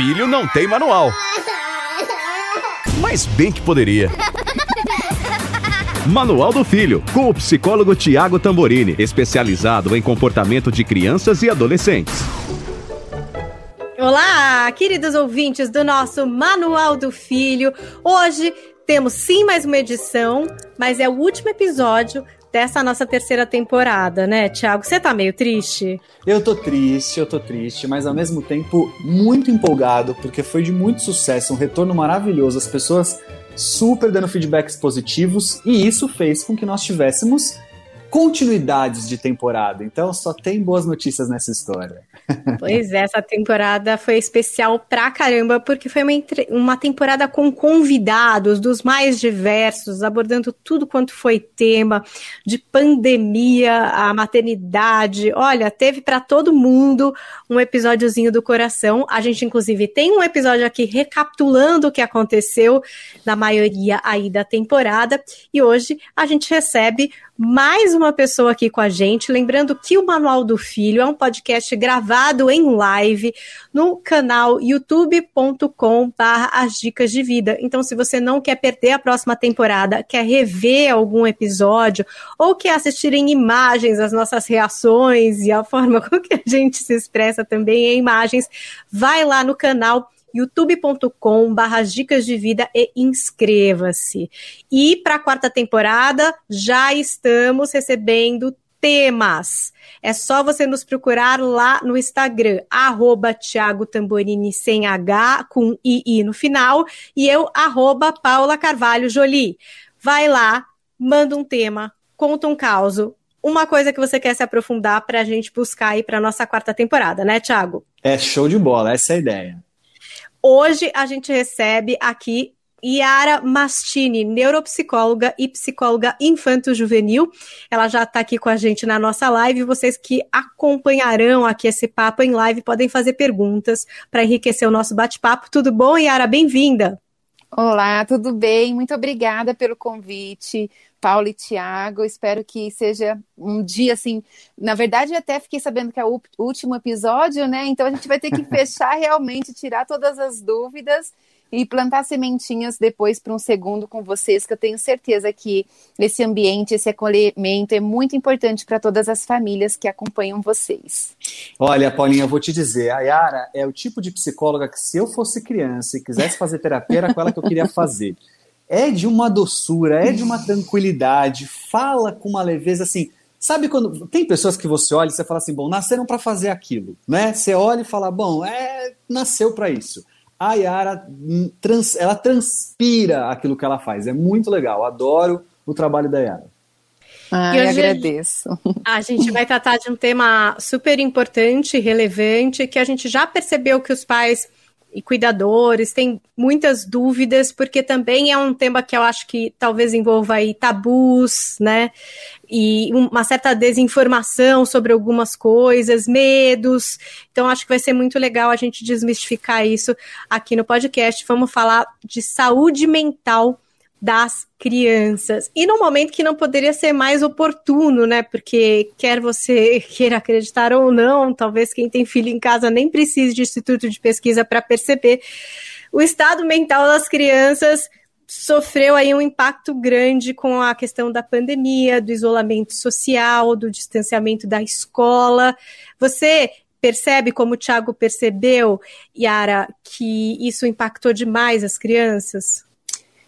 filho não tem manual. Mas bem que poderia. Manual do Filho, com o psicólogo Tiago Tamborini, especializado em comportamento de crianças e adolescentes. Olá, queridos ouvintes do nosso Manual do Filho. Hoje temos sim mais uma edição, mas é o último episódio dessa nossa terceira temporada, né, Tiago? Você tá meio triste? Eu tô triste, eu tô triste, mas ao mesmo tempo muito empolgado, porque foi de muito sucesso, um retorno maravilhoso. As pessoas super dando feedbacks positivos e isso fez com que nós tivéssemos continuidades de temporada. Então só tem boas notícias nessa história. Pois é, essa temporada foi especial pra caramba, porque foi uma, uma temporada com convidados dos mais diversos, abordando tudo quanto foi tema, de pandemia, a maternidade. Olha, teve para todo mundo um episódiozinho do coração. A gente, inclusive, tem um episódio aqui recapitulando o que aconteceu na maioria aí da temporada. E hoje a gente recebe mais uma pessoa aqui com a gente. Lembrando que o Manual do Filho é um podcast gravado em live no canal youtube.com as dicas de vida. Então, se você não quer perder a próxima temporada, quer rever algum episódio ou quer assistir em imagens as nossas reações e a forma com que a gente se expressa também em imagens, vai lá no canal youtube.com barra dicas de vida e inscreva-se. E para a quarta temporada já estamos recebendo temas. É só você nos procurar lá no Instagram, arroba Thiago Tamborini sem H, com II no final, e eu, arroba Paula Carvalho Jolie. Vai lá, manda um tema, conta um caso, uma coisa que você quer se aprofundar para a gente buscar aí para nossa quarta temporada, né, Thiago? É show de bola, essa é a ideia. Hoje a gente recebe aqui Yara Mastini, neuropsicóloga e psicóloga infanto-juvenil. Ela já está aqui com a gente na nossa live. Vocês que acompanharão aqui esse papo em live podem fazer perguntas para enriquecer o nosso bate-papo. Tudo bom, Yara? Bem-vinda. Olá, tudo bem? Muito obrigada pelo convite. Paulo e Tiago. Espero que seja um dia assim. Na verdade, até fiquei sabendo que é o último episódio, né? Então a gente vai ter que fechar realmente, tirar todas as dúvidas e plantar sementinhas depois para um segundo com vocês, que eu tenho certeza que esse ambiente, esse acolhimento é muito importante para todas as famílias que acompanham vocês. Olha, Paulinha, eu vou te dizer, a Yara é o tipo de psicóloga que se eu fosse criança e quisesse fazer terapia, era com ela que eu queria fazer é de uma doçura, é de uma tranquilidade, fala com uma leveza assim. Sabe quando tem pessoas que você olha e você fala assim, bom, nasceram para fazer aquilo, né? Você olha e fala, bom, é, nasceu para isso. A Yara, hum, trans, ela transpira aquilo que ela faz. É muito legal. Adoro o trabalho da Yara. Ai, agradeço. A gente vai tratar de um tema super importante, relevante, que a gente já percebeu que os pais e cuidadores têm muitas dúvidas, porque também é um tema que eu acho que talvez envolva aí tabus, né? E uma certa desinformação sobre algumas coisas, medos. Então, acho que vai ser muito legal a gente desmistificar isso aqui no podcast. Vamos falar de saúde mental das crianças. E num momento que não poderia ser mais oportuno, né? Porque quer você queira acreditar ou não, talvez quem tem filho em casa nem precise de instituto de pesquisa para perceber. O estado mental das crianças sofreu aí um impacto grande com a questão da pandemia, do isolamento social, do distanciamento da escola. Você percebe, como o Thiago percebeu, Yara, que isso impactou demais as crianças?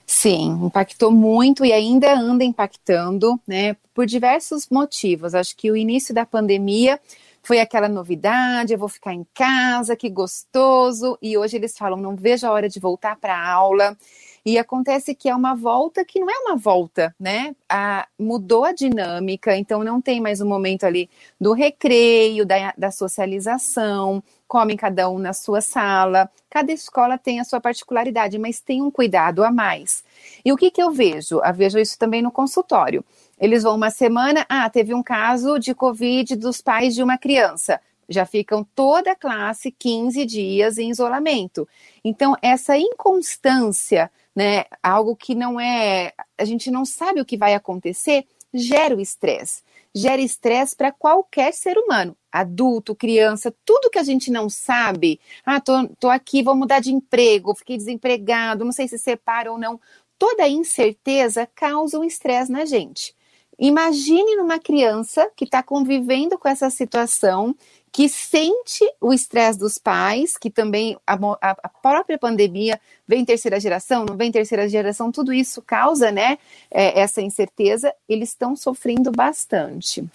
Sim, impactou muito e ainda anda impactando, né, por diversos motivos. Acho que o início da pandemia foi aquela novidade, eu vou ficar em casa, que gostoso, e hoje eles falam, não vejo a hora de voltar para a aula. E acontece que é uma volta que não é uma volta, né? A, mudou a dinâmica, então não tem mais o um momento ali do recreio, da, da socialização, comem cada um na sua sala. Cada escola tem a sua particularidade, mas tem um cuidado a mais. E o que, que eu vejo? Eu vejo isso também no consultório. Eles vão uma semana, ah, teve um caso de Covid dos pais de uma criança. Já ficam toda a classe 15 dias em isolamento. Então, essa inconstância, né, algo que não é, a gente não sabe o que vai acontecer, gera o estresse. Gera estresse para qualquer ser humano, adulto, criança, tudo que a gente não sabe. Ah, tô, tô aqui, vou mudar de emprego, fiquei desempregado, não sei se separa ou não. Toda incerteza causa um estresse na gente. Imagine numa criança que está convivendo com essa situação, que sente o estresse dos pais, que também a, a, própria pandemia vem terceira geração, não vem terceira geração, tudo isso causa, né, é, essa incerteza. Eles estão sofrendo bastante.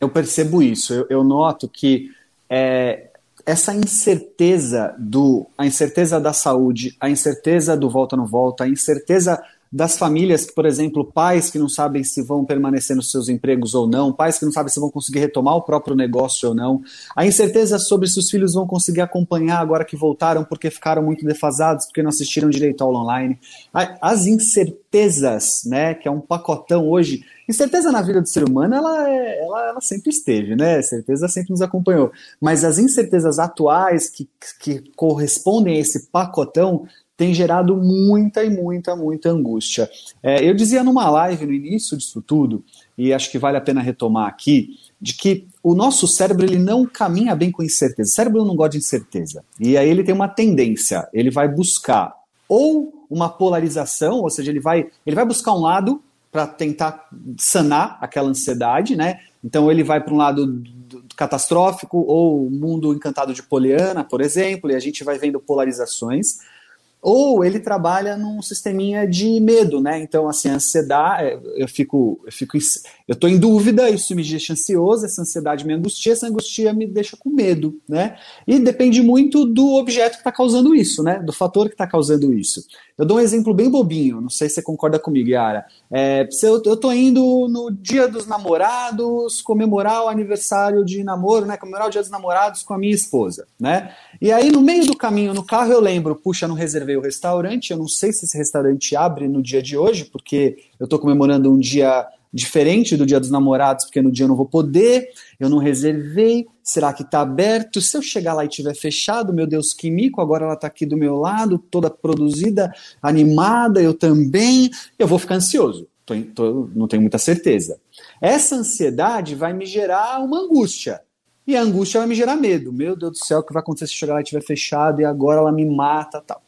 Eu percebo isso. Eu, eu noto que é, essa incerteza do, a incerteza da saúde, a incerteza do volta não volta, a incerteza das famílias, por exemplo, pais que não sabem se vão permanecer nos seus empregos ou não, pais que não sabem se vão conseguir retomar o próprio negócio ou não, a incerteza sobre se os filhos vão conseguir acompanhar agora que voltaram porque ficaram muito defasados, porque não assistiram direito ao online, as incertezas, né, que é um pacotão hoje, incerteza na vida do ser humano, ela, é, ela, ela sempre esteve, né, certeza sempre nos acompanhou, mas as incertezas atuais que, que correspondem a esse pacotão tem gerado muita e muita, muita angústia. É, eu dizia numa live no início disso tudo, e acho que vale a pena retomar aqui, de que o nosso cérebro ele não caminha bem com incerteza. O cérebro não gosta de incerteza. E aí ele tem uma tendência, ele vai buscar ou uma polarização, ou seja, ele vai, ele vai buscar um lado para tentar sanar aquela ansiedade, né? Então ele vai para um lado catastrófico ou mundo encantado de Poliana, por exemplo, e a gente vai vendo polarizações ou ele trabalha num sisteminha de medo, né? Então, assim, a ansiedade, é, eu fico, eu fico, eu tô em dúvida, isso me deixa ansioso, essa ansiedade me angustia, essa angustia me deixa com medo, né? E depende muito do objeto que está causando isso, né? Do fator que está causando isso. Eu dou um exemplo bem bobinho, não sei se você concorda comigo, Yara. É, se eu, eu tô indo no dia dos namorados comemorar o aniversário de namoro, né? Comemorar o dia dos namorados com a minha esposa, né? E aí, no meio do caminho, no carro, eu lembro, puxa, não reservei o restaurante, eu não sei se esse restaurante abre no dia de hoje, porque eu tô comemorando um dia diferente do dia dos namorados, porque no dia eu não vou poder, eu não reservei, será que está aberto? Se eu chegar lá e tiver fechado, meu Deus, que mico, agora ela está aqui do meu lado, toda produzida, animada, eu também, eu vou ficar ansioso, tô, tô, não tenho muita certeza. Essa ansiedade vai me gerar uma angústia, e a angústia vai me gerar medo. Meu Deus do céu, o que vai acontecer se chegar lá e estiver fechado e agora ela me mata tal.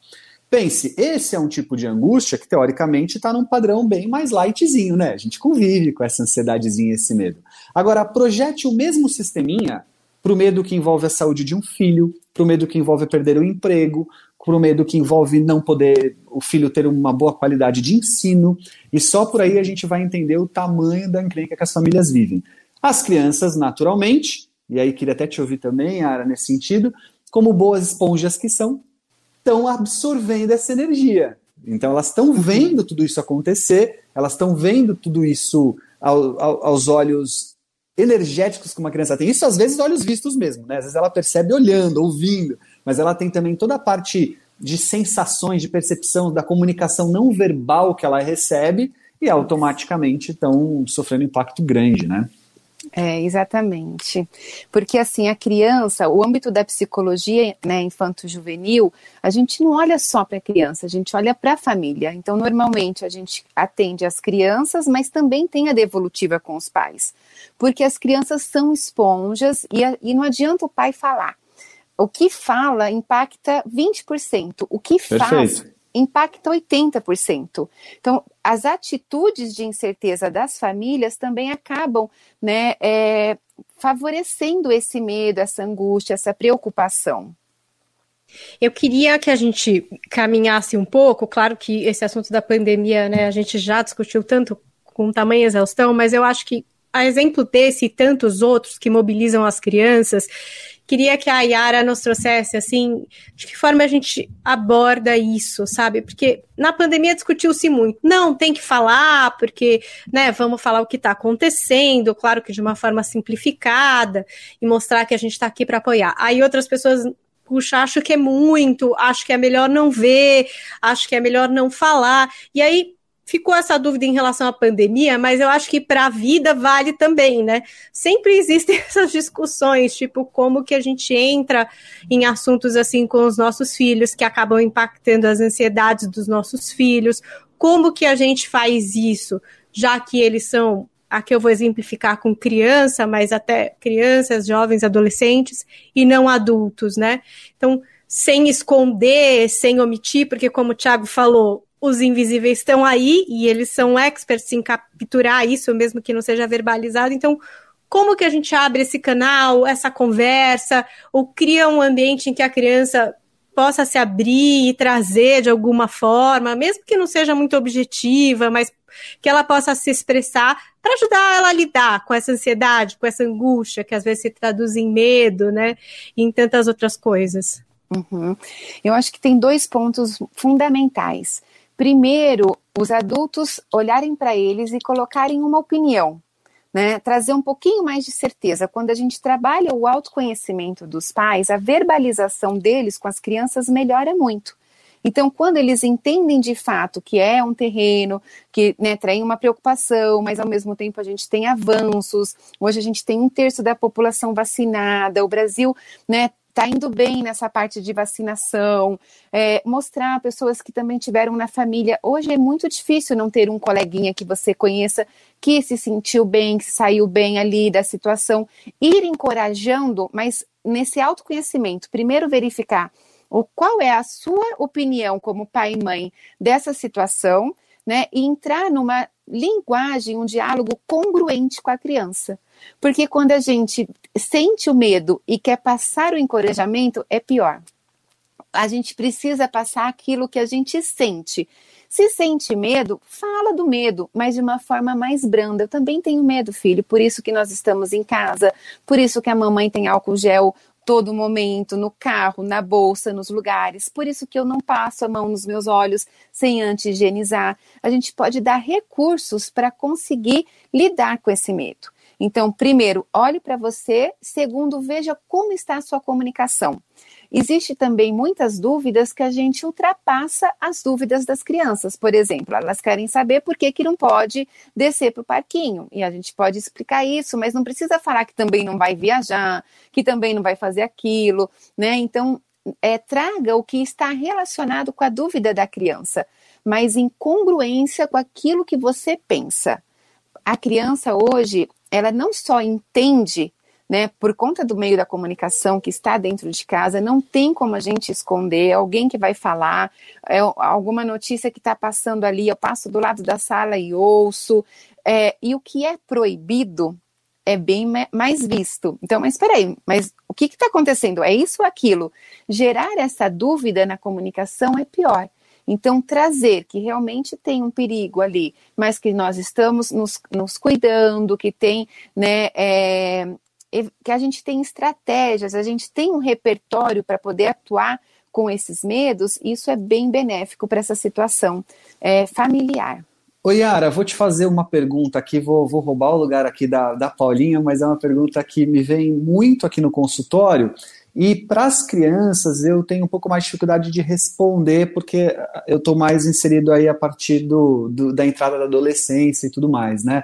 Pense, esse é um tipo de angústia que teoricamente está num padrão bem mais lightzinho, né? A gente convive com essa ansiedadezinha, esse medo. Agora, projete o mesmo sisteminha para o medo que envolve a saúde de um filho, para o medo que envolve perder o emprego, para o medo que envolve não poder o filho ter uma boa qualidade de ensino, e só por aí a gente vai entender o tamanho da encrenca que as famílias vivem. As crianças, naturalmente, e aí queria até te ouvir também, Ara, nesse sentido, como boas esponjas que são, estão absorvendo essa energia. Então elas estão vendo tudo isso acontecer, elas estão vendo tudo isso ao, ao, aos olhos energéticos que uma criança tem. Isso às vezes olhos vistos mesmo, né? Às vezes ela percebe olhando, ouvindo, mas ela tem também toda a parte de sensações, de percepção, da comunicação não verbal que ela recebe e automaticamente estão sofrendo impacto grande, né? É, exatamente. Porque assim, a criança, o âmbito da psicologia né, infanto-juvenil, a gente não olha só para a criança, a gente olha para a família. Então, normalmente, a gente atende as crianças, mas também tem a devolutiva com os pais. Porque as crianças são esponjas e, e não adianta o pai falar. O que fala impacta 20%. O que faz impacta 80%. Então, as atitudes de incerteza das famílias também acabam né, é, favorecendo esse medo, essa angústia, essa preocupação. Eu queria que a gente caminhasse um pouco, claro que esse assunto da pandemia, né, a gente já discutiu tanto com tamanha exaustão, mas eu acho que a exemplo desse e tantos outros que mobilizam as crianças Queria que a Yara nos trouxesse, assim, de que forma a gente aborda isso, sabe? Porque na pandemia discutiu-se muito. Não, tem que falar, porque, né, vamos falar o que está acontecendo, claro que de uma forma simplificada, e mostrar que a gente está aqui para apoiar. Aí outras pessoas puxa, acho que é muito, acho que é melhor não ver, acho que é melhor não falar. E aí ficou essa dúvida em relação à pandemia, mas eu acho que para a vida vale também, né? Sempre existem essas discussões, tipo, como que a gente entra em assuntos assim com os nossos filhos, que acabam impactando as ansiedades dos nossos filhos, como que a gente faz isso, já que eles são aqui eu vou exemplificar com criança, mas até crianças, jovens, adolescentes e não adultos, né? Então, sem esconder, sem omitir, porque como o Thiago falou, os invisíveis estão aí e eles são experts em capturar isso, mesmo que não seja verbalizado. Então, como que a gente abre esse canal, essa conversa, ou cria um ambiente em que a criança possa se abrir e trazer de alguma forma, mesmo que não seja muito objetiva, mas que ela possa se expressar para ajudar ela a lidar com essa ansiedade, com essa angústia que às vezes se traduz em medo, né, e em tantas outras coisas. Uhum. Eu acho que tem dois pontos fundamentais. Primeiro, os adultos olharem para eles e colocarem uma opinião, né? Trazer um pouquinho mais de certeza. Quando a gente trabalha o autoconhecimento dos pais, a verbalização deles com as crianças melhora muito. Então, quando eles entendem de fato que é um terreno que né, uma preocupação, mas ao mesmo tempo a gente tem avanços, hoje a gente tem um terço da população vacinada, o Brasil né, está indo bem nessa parte de vacinação, é, mostrar pessoas que também tiveram na família. Hoje é muito difícil não ter um coleguinha que você conheça que se sentiu bem, que saiu bem ali da situação. Ir encorajando, mas nesse autoconhecimento, primeiro verificar o qual é a sua opinião como pai e mãe dessa situação, né? E entrar numa linguagem, um diálogo congruente com a criança. Porque quando a gente sente o medo e quer passar o encorajamento, é pior. A gente precisa passar aquilo que a gente sente. Se sente medo, fala do medo, mas de uma forma mais branda. Eu também tenho medo, filho, por isso que nós estamos em casa, por isso que a mamãe tem álcool gel todo momento, no carro, na bolsa, nos lugares. Por isso que eu não passo a mão nos meus olhos sem antes higienizar. A gente pode dar recursos para conseguir lidar com esse medo. Então, primeiro, olhe para você. Segundo, veja como está a sua comunicação. Existe também muitas dúvidas que a gente ultrapassa as dúvidas das crianças. Por exemplo, elas querem saber por que, que não pode descer para o parquinho. E a gente pode explicar isso, mas não precisa falar que também não vai viajar, que também não vai fazer aquilo, né? Então, é, traga o que está relacionado com a dúvida da criança, mas em congruência com aquilo que você pensa. A criança hoje, ela não só entende né, por conta do meio da comunicação que está dentro de casa, não tem como a gente esconder, alguém que vai falar, é, alguma notícia que está passando ali, eu passo do lado da sala e ouço, é, e o que é proibido é bem mais visto. Então, mas espera aí, mas o que está acontecendo? É isso ou aquilo? Gerar essa dúvida na comunicação é pior. Então, trazer que realmente tem um perigo ali, mas que nós estamos nos, nos cuidando, que tem né, é, que a gente tem estratégias, a gente tem um repertório para poder atuar com esses medos, isso é bem benéfico para essa situação é, familiar. Oi, Yara, vou te fazer uma pergunta aqui, vou, vou roubar o lugar aqui da, da Paulinha, mas é uma pergunta que me vem muito aqui no consultório, e para as crianças eu tenho um pouco mais de dificuldade de responder, porque eu estou mais inserido aí a partir do, do, da entrada da adolescência e tudo mais, né?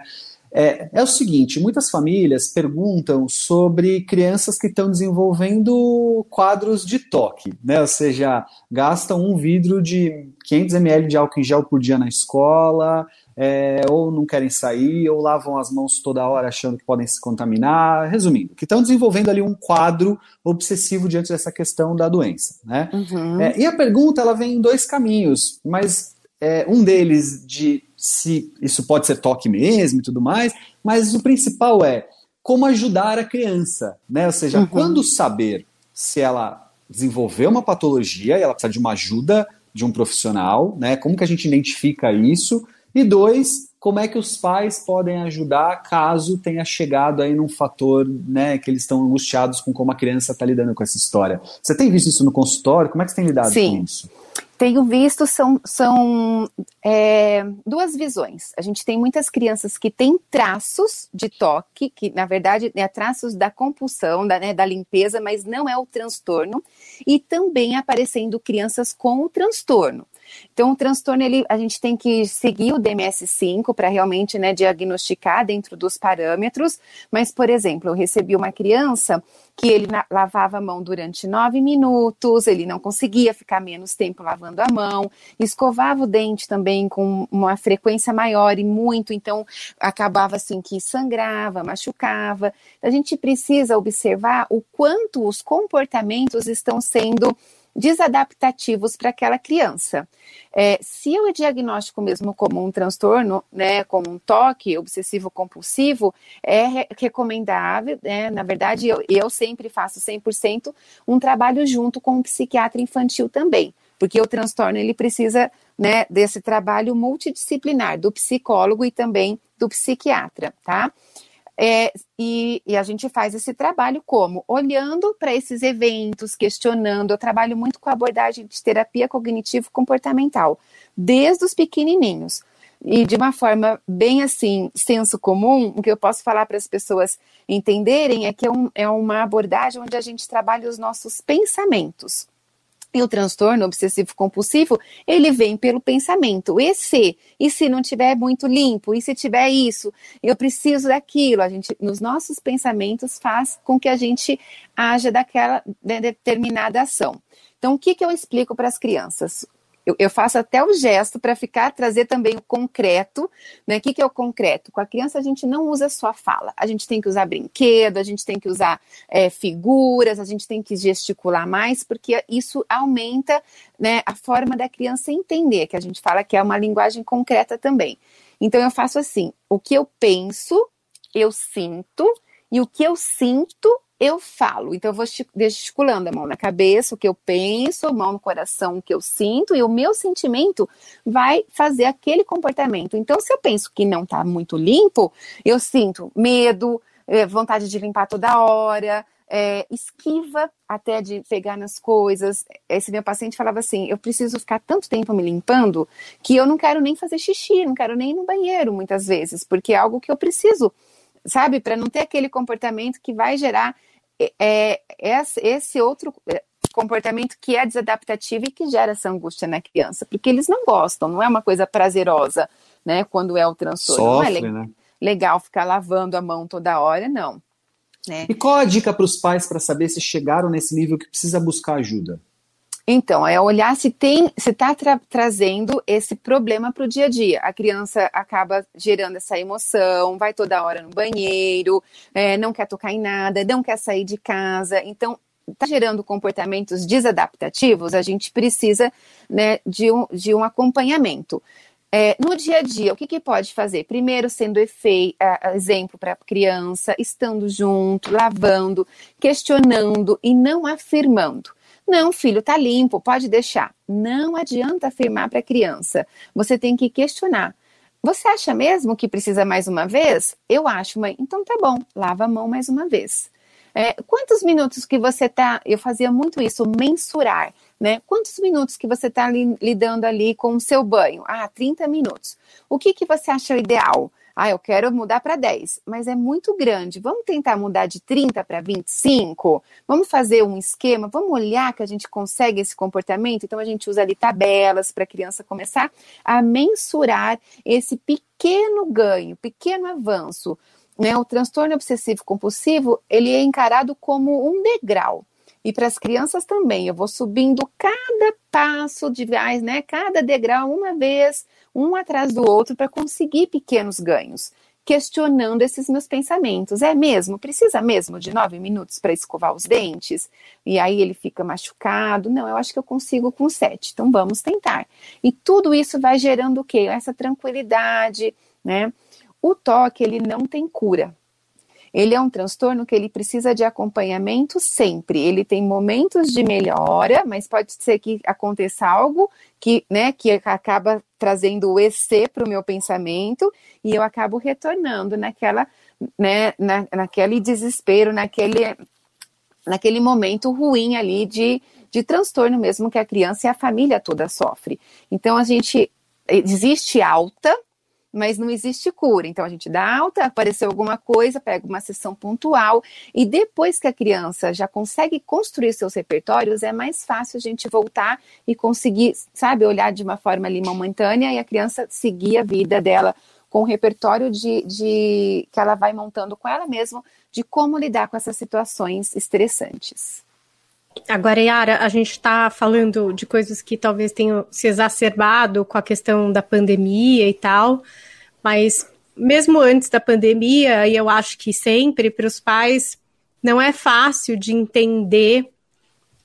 É, é, o seguinte: muitas famílias perguntam sobre crianças que estão desenvolvendo quadros de toque, né? Ou seja, gastam um vidro de 500 ml de álcool em gel por dia na escola, é, ou não querem sair, ou lavam as mãos toda hora achando que podem se contaminar. Resumindo, que estão desenvolvendo ali um quadro obsessivo diante dessa questão da doença. Né? Uhum. É, e a pergunta ela vem em dois caminhos, mas é, um deles de se isso pode ser toque mesmo e tudo mais, mas o principal é como ajudar a criança, né? Ou seja, uhum. quando saber se ela desenvolveu uma patologia e ela precisa de uma ajuda de um profissional, né? Como que a gente identifica isso? E dois, como é que os pais podem ajudar caso tenha chegado aí num fator, né, que eles estão angustiados com como a criança está lidando com essa história. Você tem visto isso no consultório? Como é que você tem lidado Sim. com isso? Tenho visto, são, são é, duas visões. A gente tem muitas crianças que têm traços de toque, que na verdade é traços da compulsão, da, né, da limpeza, mas não é o transtorno, e também aparecendo crianças com o transtorno. Então, o transtorno, ele, a gente tem que seguir o DMS-5 para realmente né, diagnosticar dentro dos parâmetros. Mas, por exemplo, eu recebi uma criança que ele lavava a mão durante nove minutos, ele não conseguia ficar menos tempo lavando a mão, escovava o dente também com uma frequência maior e muito, então acabava assim que sangrava, machucava. A gente precisa observar o quanto os comportamentos estão sendo desadaptativos para aquela criança. É, se eu diagnóstico mesmo como um transtorno, né, como um toque obsessivo compulsivo, é recomendável, né, na verdade eu, eu sempre faço 100% um trabalho junto com um psiquiatra infantil também, porque o transtorno ele precisa né, desse trabalho multidisciplinar do psicólogo e também do psiquiatra, tá? É, e, e, a gente faz esse trabalho como? Olhando para esses eventos, questionando. Eu trabalho muito com a abordagem de terapia cognitivo-comportamental, desde os pequenininhos. E de uma forma bem assim, senso comum, o que eu posso falar para as pessoas entenderem é que é, um, é uma abordagem onde a gente trabalha os nossos pensamentos. E o transtorno obsessivo compulsivo, ele vem pelo pensamento. E se? E se não tiver muito limpo? E se tiver isso? Eu preciso daquilo. A gente, nos nossos pensamentos, faz com que a gente haja daquela determinada ação. Então, o que, que eu explico para as crianças? Eu, eu faço até o gesto para ficar, trazer também o concreto, né? O que, que é o concreto? Com a criança a gente não usa só fala, a gente tem que usar brinquedo, a gente tem que usar é, figuras, a gente tem que gesticular mais, porque isso aumenta né, a forma da criança entender, que a gente fala que é uma linguagem concreta também. Então eu faço assim: o que eu penso, eu sinto, e o que eu sinto, eu falo. Então, eu vou gesticulando a mão na cabeça, o que eu penso, a mão no coração, o que eu sinto, e o meu sentimento vai fazer aquele comportamento. Então, se eu penso que não está muito limpo, eu sinto medo, eh, vontade de limpar toda hora, é, esquiva até de pegar nas coisas. Esse meu paciente falava assim: eu preciso ficar tanto tempo me limpando que eu não quero nem fazer xixi, não quero nem ir no banheiro muitas vezes, porque é algo que eu preciso sabe? Para não ter aquele comportamento que vai gerar é, é, esse outro é, comportamento que é desadaptativo e que gera essa angústia na criança, porque eles não gostam, não é uma coisa prazerosa, né? Quando é o transtorno. Sofre, não é né? legal ficar lavando a mão toda hora, não. Né? E qual a dica para os pais para saber se chegaram nesse nível que precisa buscar ajuda? Então, é olhar se tem, se está tra trazendo esse problema para o dia a dia. A criança acaba gerando essa emoção, vai toda hora no banheiro, é, não quer tocar em nada, não quer sair de casa. Então, está gerando comportamentos desadaptativos, a gente precisa né, de, um, de um acompanhamento. É, no dia a dia, o que, que pode fazer? Primeiro, sendo efeito, exemplo para a criança, estando junto, lavando, questionando e não afirmando. Não, filho, tá limpo, pode deixar. Não adianta afirmar para a criança. Você tem que questionar. Você acha mesmo que precisa mais uma vez? Eu acho, mãe. Então tá bom, lava a mão mais uma vez. É, quantos minutos que você tá? Eu fazia muito isso, mensurar, né? Quantos minutos que você tá lidando ali com o seu banho? Ah, 30 minutos. O que, que você acha ideal? Ah, eu quero mudar para 10, mas é muito grande. Vamos tentar mudar de 30 para 25? Vamos fazer um esquema? Vamos olhar que a gente consegue esse comportamento? Então a gente usa ali tabelas para a criança começar a mensurar esse pequeno ganho, pequeno avanço. Né? O transtorno obsessivo compulsivo, ele é encarado como um degrau. E para as crianças também, eu vou subindo cada passo de viés, né? Cada degrau uma vez, um atrás do outro, para conseguir pequenos ganhos, questionando esses meus pensamentos. É mesmo? Precisa mesmo de nove minutos para escovar os dentes? E aí ele fica machucado? Não, eu acho que eu consigo com sete. Então vamos tentar. E tudo isso vai gerando o quê? Essa tranquilidade, né? O toque, ele não tem cura. Ele é um transtorno que ele precisa de acompanhamento sempre. Ele tem momentos de melhora, mas pode ser que aconteça algo que, né, que acaba trazendo o EC para o meu pensamento e eu acabo retornando naquela, né, na, naquele desespero, naquele, naquele momento ruim ali de, de transtorno mesmo que a criança e a família toda sofre. Então a gente existe alta mas não existe cura. Então a gente dá alta, apareceu alguma coisa, pega uma sessão pontual e depois que a criança já consegue construir seus repertórios, é mais fácil a gente voltar e conseguir, sabe, olhar de uma forma ali momentânea e a criança seguir a vida dela com o repertório de, de que ela vai montando com ela mesma de como lidar com essas situações estressantes. Agora, Yara, a gente está falando de coisas que talvez tenham se exacerbado com a questão da pandemia e tal, mas mesmo antes da pandemia, e eu acho que sempre, para os pais, não é fácil de entender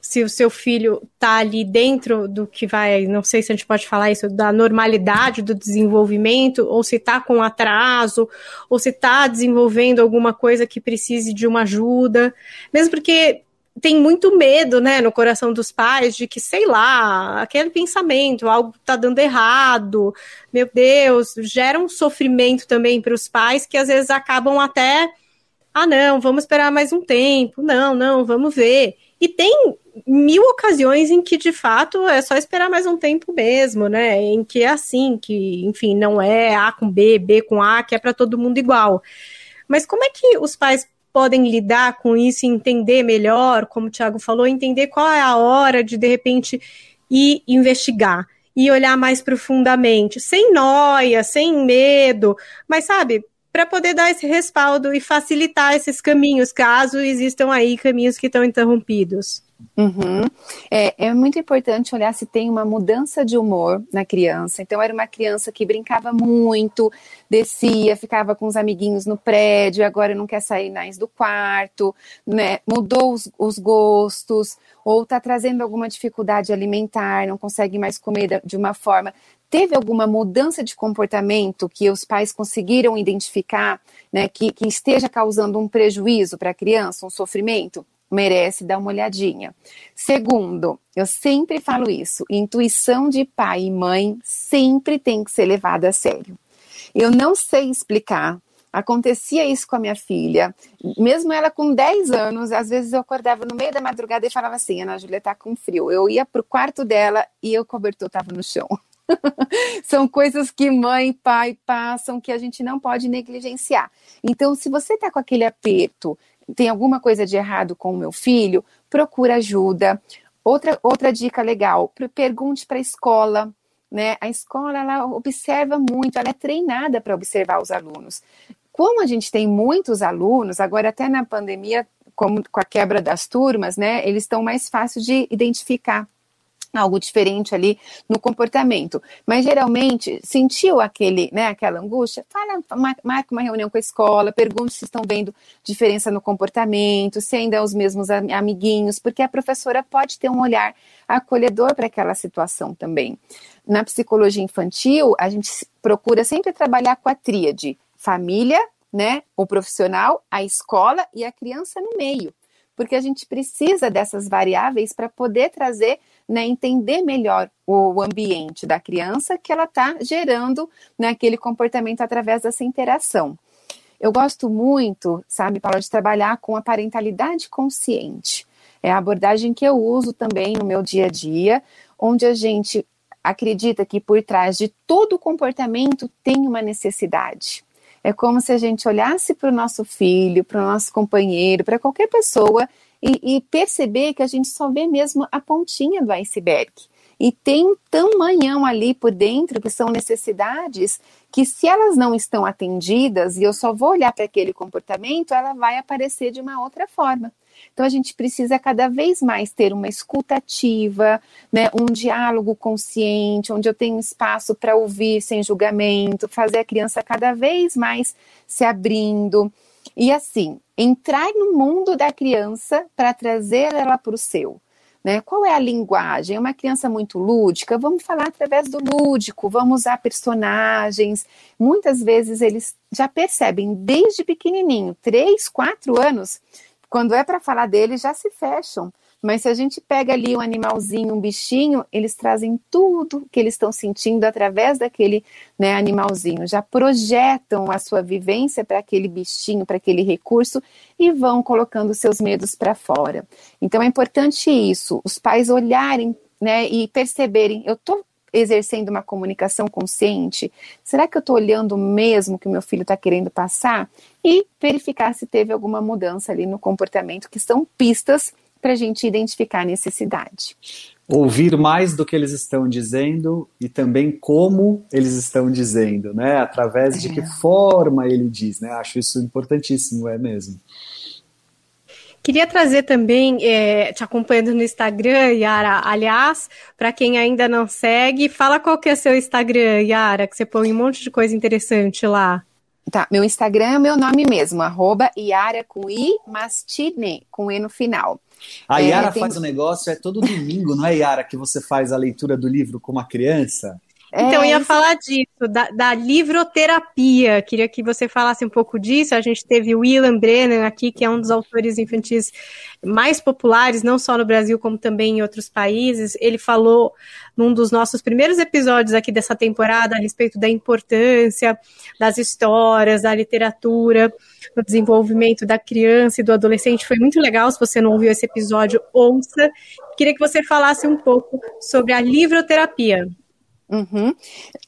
se o seu filho está ali dentro do que vai, não sei se a gente pode falar isso, da normalidade do desenvolvimento, ou se está com atraso, ou se está desenvolvendo alguma coisa que precise de uma ajuda, mesmo porque tem muito medo, né, no coração dos pais de que, sei lá, aquele pensamento, algo está dando errado, meu Deus, gera um sofrimento também para os pais que às vezes acabam até, ah, não, vamos esperar mais um tempo, não, não, vamos ver. E tem mil ocasiões em que, de fato, é só esperar mais um tempo mesmo, né? Em que é assim, que, enfim, não é A com B, B com A, que é para todo mundo igual. Mas como é que os pais podem lidar com isso e entender melhor, como o Thiago falou, entender qual é a hora de, de repente, ir investigar e olhar mais profundamente, sem noia, sem medo, mas sabe, para poder dar esse respaldo e facilitar esses caminhos, caso existam aí caminhos que estão interrompidos. Uhum. É, é, muito importante olhar se tem uma mudança de humor na criança. Então, era uma criança que brincava muito, descia, ficava com os amiguinhos no prédio, agora não quer sair mais do quarto, né? mudou os, os gostos, ou está trazendo alguma dificuldade alimentar, não consegue mais comer de uma forma. Teve alguma mudança de comportamento que os pais conseguiram identificar, né, que, que esteja causando um prejuízo para a criança, um sofrimento? merece dar uma olhadinha. Segundo, eu sempre falo isso: intuição de pai e mãe sempre tem que ser levada a sério. Eu não sei explicar. Acontecia isso com a minha filha, mesmo ela com 10 anos, às vezes eu acordava no meio da madrugada e falava assim: Ana Júlia tá com frio. Eu ia pro quarto dela e o cobertor estava no chão. São coisas que mãe e pai passam que a gente não pode negligenciar. Então, se você está com aquele aperto tem alguma coisa de errado com o meu filho, procura ajuda. Outra, outra dica legal, pergunte para a escola, né? A escola ela observa muito, ela é treinada para observar os alunos. Como a gente tem muitos alunos, agora até na pandemia, como com a quebra das turmas, né? Eles estão mais fáceis de identificar algo diferente ali no comportamento. Mas geralmente sentiu aquele, né, aquela angústia, fala, marca uma reunião com a escola, pergunte se estão vendo diferença no comportamento, se ainda é os mesmos amiguinhos, porque a professora pode ter um olhar acolhedor para aquela situação também. Na psicologia infantil, a gente procura sempre trabalhar com a tríade: família, né, o profissional, a escola e a criança no meio porque a gente precisa dessas variáveis para poder trazer, né, entender melhor o ambiente da criança que ela está gerando naquele né, comportamento através dessa interação. Eu gosto muito, sabe, Paula, de trabalhar com a parentalidade consciente. É a abordagem que eu uso também no meu dia a dia, onde a gente acredita que por trás de todo comportamento tem uma necessidade. É como se a gente olhasse para o nosso filho, para o nosso companheiro, para qualquer pessoa e, e, perceber que a gente só vê mesmo a pontinha do iceberg. E tem um tamanhão ali por dentro que são necessidades que, se elas não estão atendidas e eu só vou olhar para aquele comportamento, ela vai aparecer de uma outra forma. Então a gente precisa cada vez mais ter uma escutativa, né, um diálogo consciente, onde eu tenho espaço para ouvir sem julgamento, fazer a criança cada vez mais se abrindo. E assim, entrar no mundo da criança para trazer ela para o seu. Né? Qual é a linguagem? É uma criança muito lúdica? Vamos falar através do lúdico, vamos usar personagens. Muitas vezes eles já percebem desde pequenininho, três, quatro anos, quando é para falar deles, já se fecham. Mas se a gente pega ali um animalzinho, um bichinho, eles trazem tudo que eles estão sentindo através daquele né, animalzinho. Já projetam a sua vivência para aquele bichinho, para aquele recurso e vão colocando seus medos para fora. Então é importante isso, os pais olharem né, e perceberem, eu estou exercendo uma comunicação consciente? Será que eu estou olhando mesmo que o meu filho está querendo passar? E verificar se teve alguma mudança ali no comportamento, que são pistas para a gente identificar a necessidade. Ouvir mais do que eles estão dizendo e também como eles estão dizendo, né? Através de é. que forma ele diz, né? Acho isso importantíssimo, é mesmo. Queria trazer também, é, te acompanhando no Instagram, Yara. Aliás, para quem ainda não segue, fala qual que é seu Instagram, Yara, que você põe um monte de coisa interessante lá. Tá, meu Instagram é o meu nome mesmo, arroba Yara com I, Mastine, com E no final. A Yara é, tem... faz o um negócio, é todo domingo, não é, Yara, que você faz a leitura do livro com uma criança? Então, é, ia isso... falar disso, da, da, livroterapia. Queria que você falasse um pouco disso. A gente teve o William Brennan aqui, que é um dos autores infantis mais populares, não só no Brasil, como também em outros países. Ele falou num dos nossos primeiros episódios aqui dessa temporada a respeito da importância das histórias, da literatura, no desenvolvimento da criança e do adolescente. Foi muito legal. Se você não ouviu esse episódio, ouça. Queria que você falasse um pouco sobre a livroterapia. Uhum.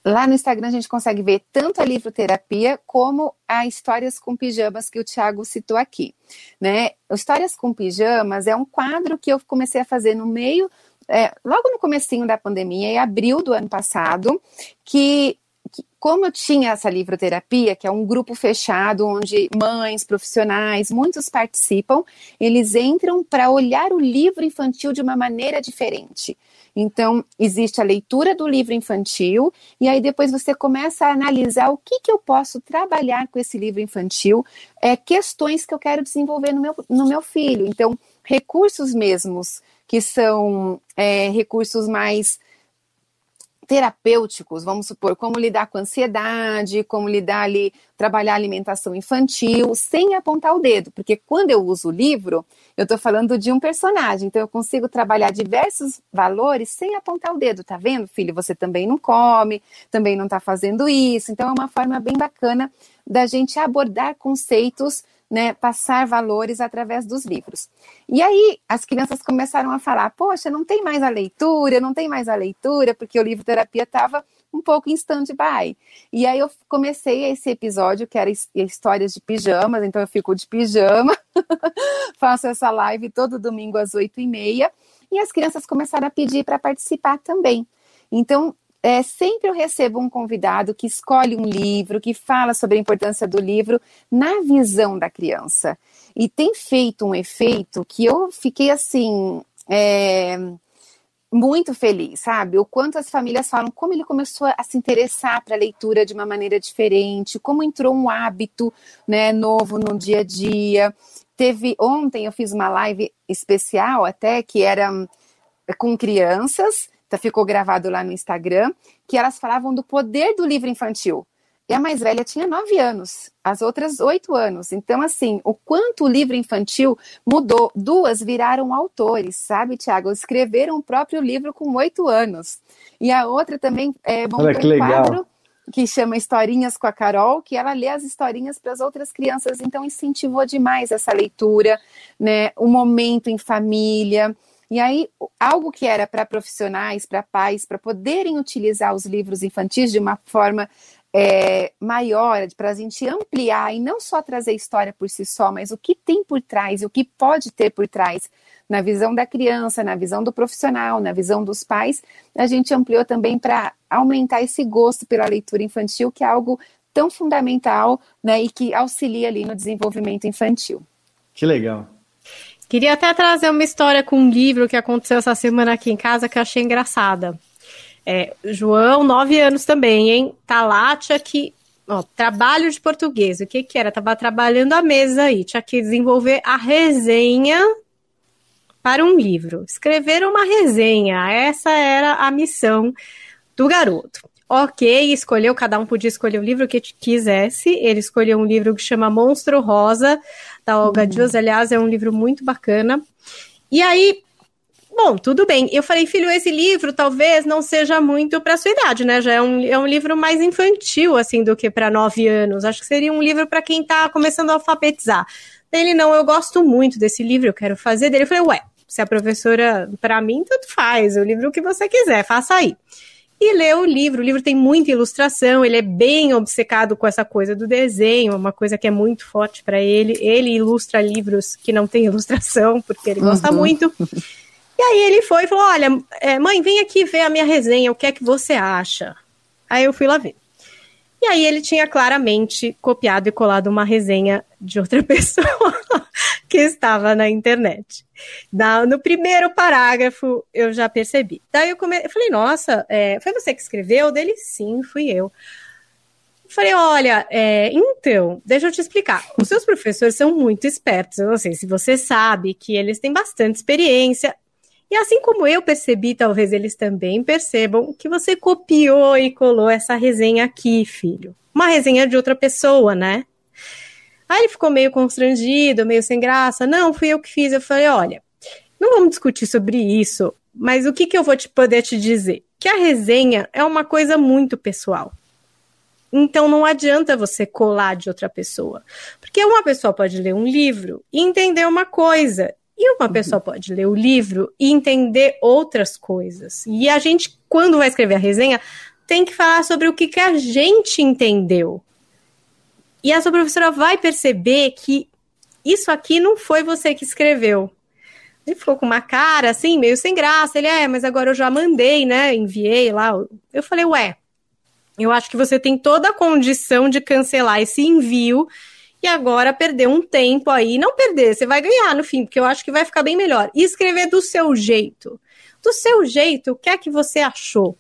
Lá no Instagram a gente consegue ver tanto a livroterapia como a Histórias com Pijamas que o Thiago citou aqui. Né? Histórias com Pijamas é um quadro que eu comecei a fazer no meio, é, logo no comecinho da pandemia, em abril do ano passado, que como eu tinha essa livroterapia, que é um grupo fechado, onde mães, profissionais, muitos participam, eles entram para olhar o livro infantil de uma maneira diferente. Então, existe a leitura do livro infantil, e aí depois você começa a analisar o que, que eu posso trabalhar com esse livro infantil, é, questões que eu quero desenvolver no meu, no meu filho. Então, recursos mesmos, que são é, recursos mais terapêuticos, vamos supor, como lidar com ansiedade, como lidar ali, trabalhar alimentação infantil, sem apontar o dedo, porque quando eu uso o livro, eu estou falando de um personagem, então eu consigo trabalhar diversos valores sem apontar o dedo, tá vendo, filho? Você também não come, também não está fazendo isso, então é uma forma bem bacana da gente abordar conceitos né, passar valores através dos livros. E aí as crianças começaram a falar: poxa, não tem mais a leitura, não tem mais a leitura, porque o livro terapia estava um pouco em stand-by. E aí eu comecei esse episódio, que era histórias de pijamas, então eu fico de pijama, faço essa live todo domingo às oito e meia, e as crianças começaram a pedir para participar também. Então, é, sempre eu recebo um convidado que escolhe um livro, que fala sobre a importância do livro na visão da criança. E tem feito um efeito que eu fiquei assim. É, muito feliz, sabe? O quanto as famílias falam, como ele começou a se interessar para a leitura de uma maneira diferente, como entrou um hábito né, novo no dia a dia. Teve ontem eu fiz uma live especial até que era hum, com crianças Tá, ficou gravado lá no Instagram, que elas falavam do poder do livro infantil. E a mais velha tinha nove anos, as outras oito anos. Então, assim, o quanto o livro infantil mudou. Duas viraram autores, sabe, Tiago? Escreveram o próprio livro com oito anos. E a outra também é, montou Olha, um quadro que chama Historinhas com a Carol, que ela lê as historinhas para as outras crianças. Então, incentivou demais essa leitura, né? O momento em família. E aí, algo que era para profissionais, para pais, para poderem utilizar os livros infantis de uma forma é, maior, para a gente ampliar e não só trazer história por si só, mas o que tem por trás, o que pode ter por trás, na visão da criança, na visão do profissional, na visão dos pais, a gente ampliou também para aumentar esse gosto pela leitura infantil, que é algo tão fundamental né, e que auxilia ali no desenvolvimento infantil. Que legal. Queria até trazer uma história com um livro que aconteceu essa semana aqui em casa que eu achei engraçada. É, João, nove anos também, hein? Tá tinha que. Ó, trabalho de português. O que que era? Tava trabalhando a mesa aí. Tinha que desenvolver a resenha para um livro. Escrever uma resenha. Essa era a missão do garoto. Ok, escolheu, cada um podia escolher o livro que quisesse. Ele escolheu um livro que chama Monstro Rosa, da Olga uhum. Dias, aliás, é um livro muito bacana. E aí, bom, tudo bem. Eu falei, filho, esse livro talvez não seja muito para sua idade, né? Já é um, é um livro mais infantil, assim, do que para nove anos. Acho que seria um livro para quem está começando a alfabetizar. Ele, não, eu gosto muito desse livro, eu quero fazer dele. Eu falei, ué, se a professora, para mim, tanto faz, o livro que você quiser, faça aí. E leu o livro. O livro tem muita ilustração, ele é bem obcecado com essa coisa do desenho, uma coisa que é muito forte para ele. Ele ilustra livros que não tem ilustração, porque ele gosta uhum. muito. E aí ele foi e falou: Olha, é, mãe, vem aqui ver a minha resenha, o que é que você acha? Aí eu fui lá ver. E aí ele tinha claramente copiado e colado uma resenha de outra pessoa que estava na internet. Na, no primeiro parágrafo eu já percebi. Daí eu, come... eu falei, nossa, é, foi você que escreveu? Dele, sim, fui eu. Falei, olha, é, então, deixa eu te explicar. Os seus professores são muito espertos. Eu não sei se você sabe que eles têm bastante experiência. E assim como eu percebi, talvez eles também percebam que você copiou e colou essa resenha aqui, filho. Uma resenha de outra pessoa, né? Aí ele ficou meio constrangido, meio sem graça. Não, fui eu que fiz. Eu falei: olha, não vamos discutir sobre isso, mas o que, que eu vou te, poder te dizer? Que a resenha é uma coisa muito pessoal. Então não adianta você colar de outra pessoa. Porque uma pessoa pode ler um livro e entender uma coisa, e uma uhum. pessoa pode ler o livro e entender outras coisas. E a gente, quando vai escrever a resenha, tem que falar sobre o que, que a gente entendeu. E a sua professora vai perceber que isso aqui não foi você que escreveu. Ele ficou com uma cara assim, meio sem graça. Ele, é, mas agora eu já mandei, né? Enviei lá. Eu falei, ué, eu acho que você tem toda a condição de cancelar esse envio e agora perder um tempo aí, não perder, você vai ganhar no fim, porque eu acho que vai ficar bem melhor. E escrever do seu jeito. Do seu jeito, o que é que você achou?